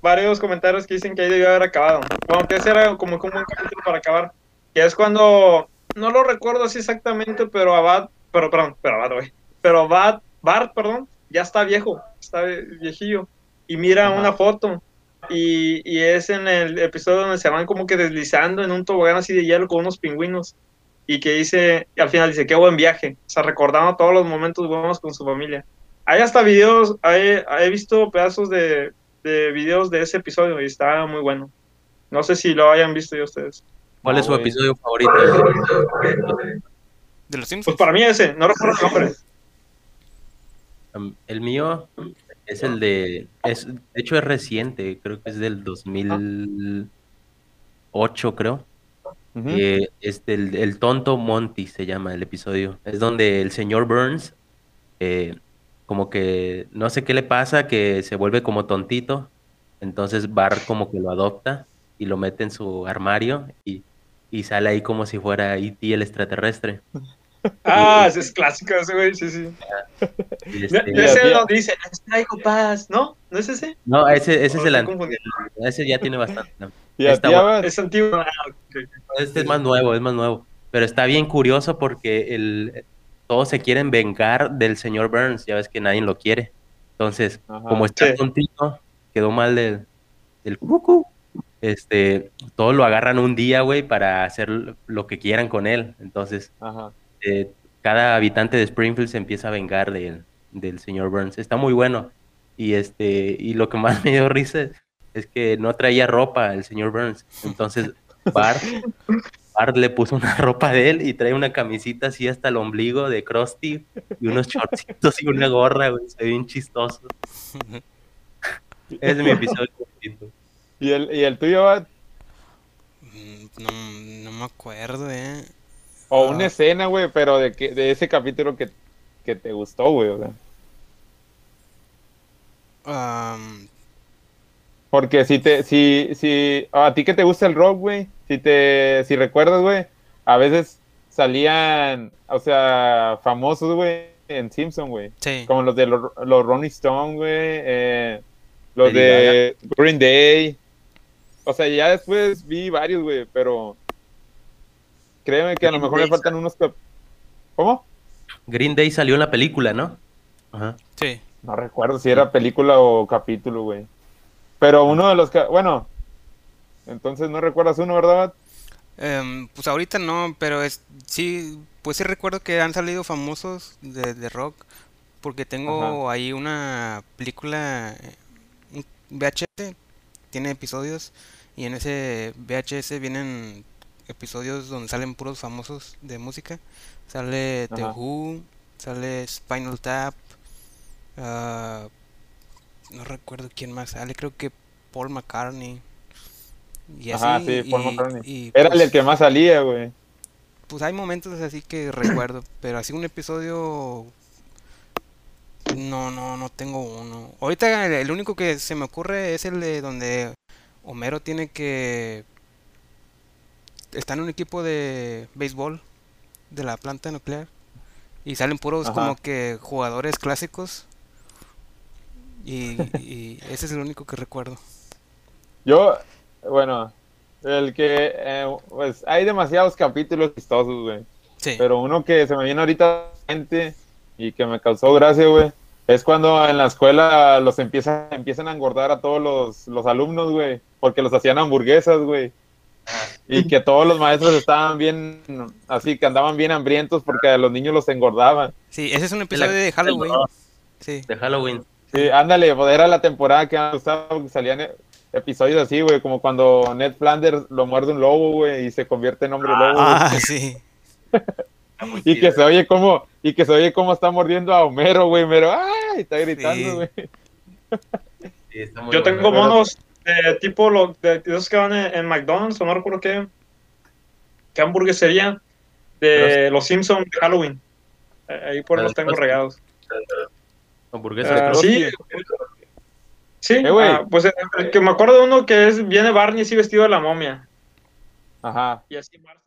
varios comentarios que dicen que ahí debió haber acabado. Bueno, que ese era como, un capítulo para acabar. Que es cuando, no lo recuerdo así exactamente, pero Abad, pero perdón, pero Abad, güey. Pero Abad, Bart, perdón, ya está viejo, está viejillo. Y mira una foto. Y, y, es en el episodio donde se van como que deslizando en un tobogán así de hielo con unos pingüinos y que dice, y al final dice, qué buen viaje, o sea, recordando todos los momentos buenos con su familia. Hay hasta videos, he, he visto pedazos de, de, videos de ese episodio y está muy bueno. No sé si lo hayan visto ya ustedes. ¿Cuál es su episodio favorito? De los Simpsons. Pues para mí ese, no recuerdo el nombre. El mío es el de, es, de hecho es reciente, creo que es del 2008, creo. Eh, este, el, tonto Monty se llama el episodio. Es donde el señor Burns, eh, como que no sé qué le pasa, que se vuelve como tontito. Entonces Bart como que lo adopta y lo mete en su armario y, sale ahí como si fuera E.T. el extraterrestre. [LAUGHS] [LAUGHS] Ah, ese es clásico ese, güey, sí, sí. Este, ese lo dice, traigo paz, ¿no? ¿No es ese? No, ese, ese es el antiguo. Ese ya tiene bastante. ¿Y está, es antiguo. Ah, este es más nuevo, es más nuevo. Pero está bien curioso porque el, todos se quieren vengar del señor Burns, ya ves que nadie lo quiere. Entonces, como está contigo, quedó mal del, del cucu, este, todos lo agarran un día, güey, para hacer lo que quieran con él. Entonces, eh, cada habitante de Springfield se empieza a vengar del, del señor Burns. Está muy bueno. Y este, y lo que más [LAUGHS] me dio risa es que no traía ropa el señor Burns. Entonces, [LAUGHS] Bart, Bart le puso una ropa de él y trae una camisita así hasta el ombligo de Krusty y unos shortcitos y una gorra, güey. Se ve bien chistoso. es mi episodio favorito. ¿Y el, y el tuyo, Bart? Mm, no, no me acuerdo, eh. O una escena, güey, pero de, que, de ese capítulo que, que te gustó, güey, o sea. Porque si te, si, si, a ti que te gusta el rock, güey, si te, si recuerdas, güey, a veces salían, o sea, famosos, güey, en Simpson, güey. Sí. Como los de los, los Rolling Stone, güey, eh, los de Green Day. O sea, ya después vi varios, güey, pero créeme que a lo mejor me faltan unos... ¿Cómo? Green Day salió en la película, ¿no? Ajá. Sí. No recuerdo si era película o capítulo, güey. Pero uno de los que, bueno, entonces no recuerdas uno, ¿verdad? Em, pues ahorita no, pero es sí, pues sí recuerdo que han salido famosos de, rock, porque tengo ahí una película, un VHS, tiene episodios, y en ese VHS vienen episodios donde salen puros famosos de música. Sale The Who, sale Spinal Tap, uh, no recuerdo quién más sale, creo que Paul McCartney. Y así, Ajá, sí, Paul McCartney. Era pues el que más salía, güey. Pues hay momentos así que [COUGHS] recuerdo, pero así un episodio no, no, no tengo uno. Ahorita el único que se me ocurre es el de donde Homero tiene que está en un equipo de béisbol de la planta nuclear y salen puros como que jugadores clásicos y, [LAUGHS] ese es el único que recuerdo. Yo, bueno, el que, eh, pues hay demasiados capítulos chistosos, güey. Sí. Pero uno que se me viene ahorita gente y que me causó gracia, güey, es cuando en la escuela los empiezan, empiezan a engordar a todos los, los alumnos, güey, porque los hacían hamburguesas, güey. Y que todos los maestros estaban bien, así que andaban bien hambrientos porque a los niños los engordaban. Sí, ese es un episodio de Halloween. Sí. De Halloween. Sí, ándale, pues era la temporada que me gustaba, que salían episodios así, güey, como cuando Ned Flanders lo muerde un lobo, güey, y se convierte en hombre lobo. Ah, sí. [LAUGHS] y que se oye como, y que se oye como está mordiendo a Homero, güey, pero ¡ay! Está gritando, güey. Yo tengo monos de tipo lo, de, esos que van en, McDonald's, o no recuerdo qué, qué hamburguesería de los Simpsons de Halloween. Eh, ahí por los tengo regados. Hamburguesa uh, Sí, sí eh, uh, pues eh, que me acuerdo de uno que es, viene Barney así vestido de la momia. Ajá. Y así Marcia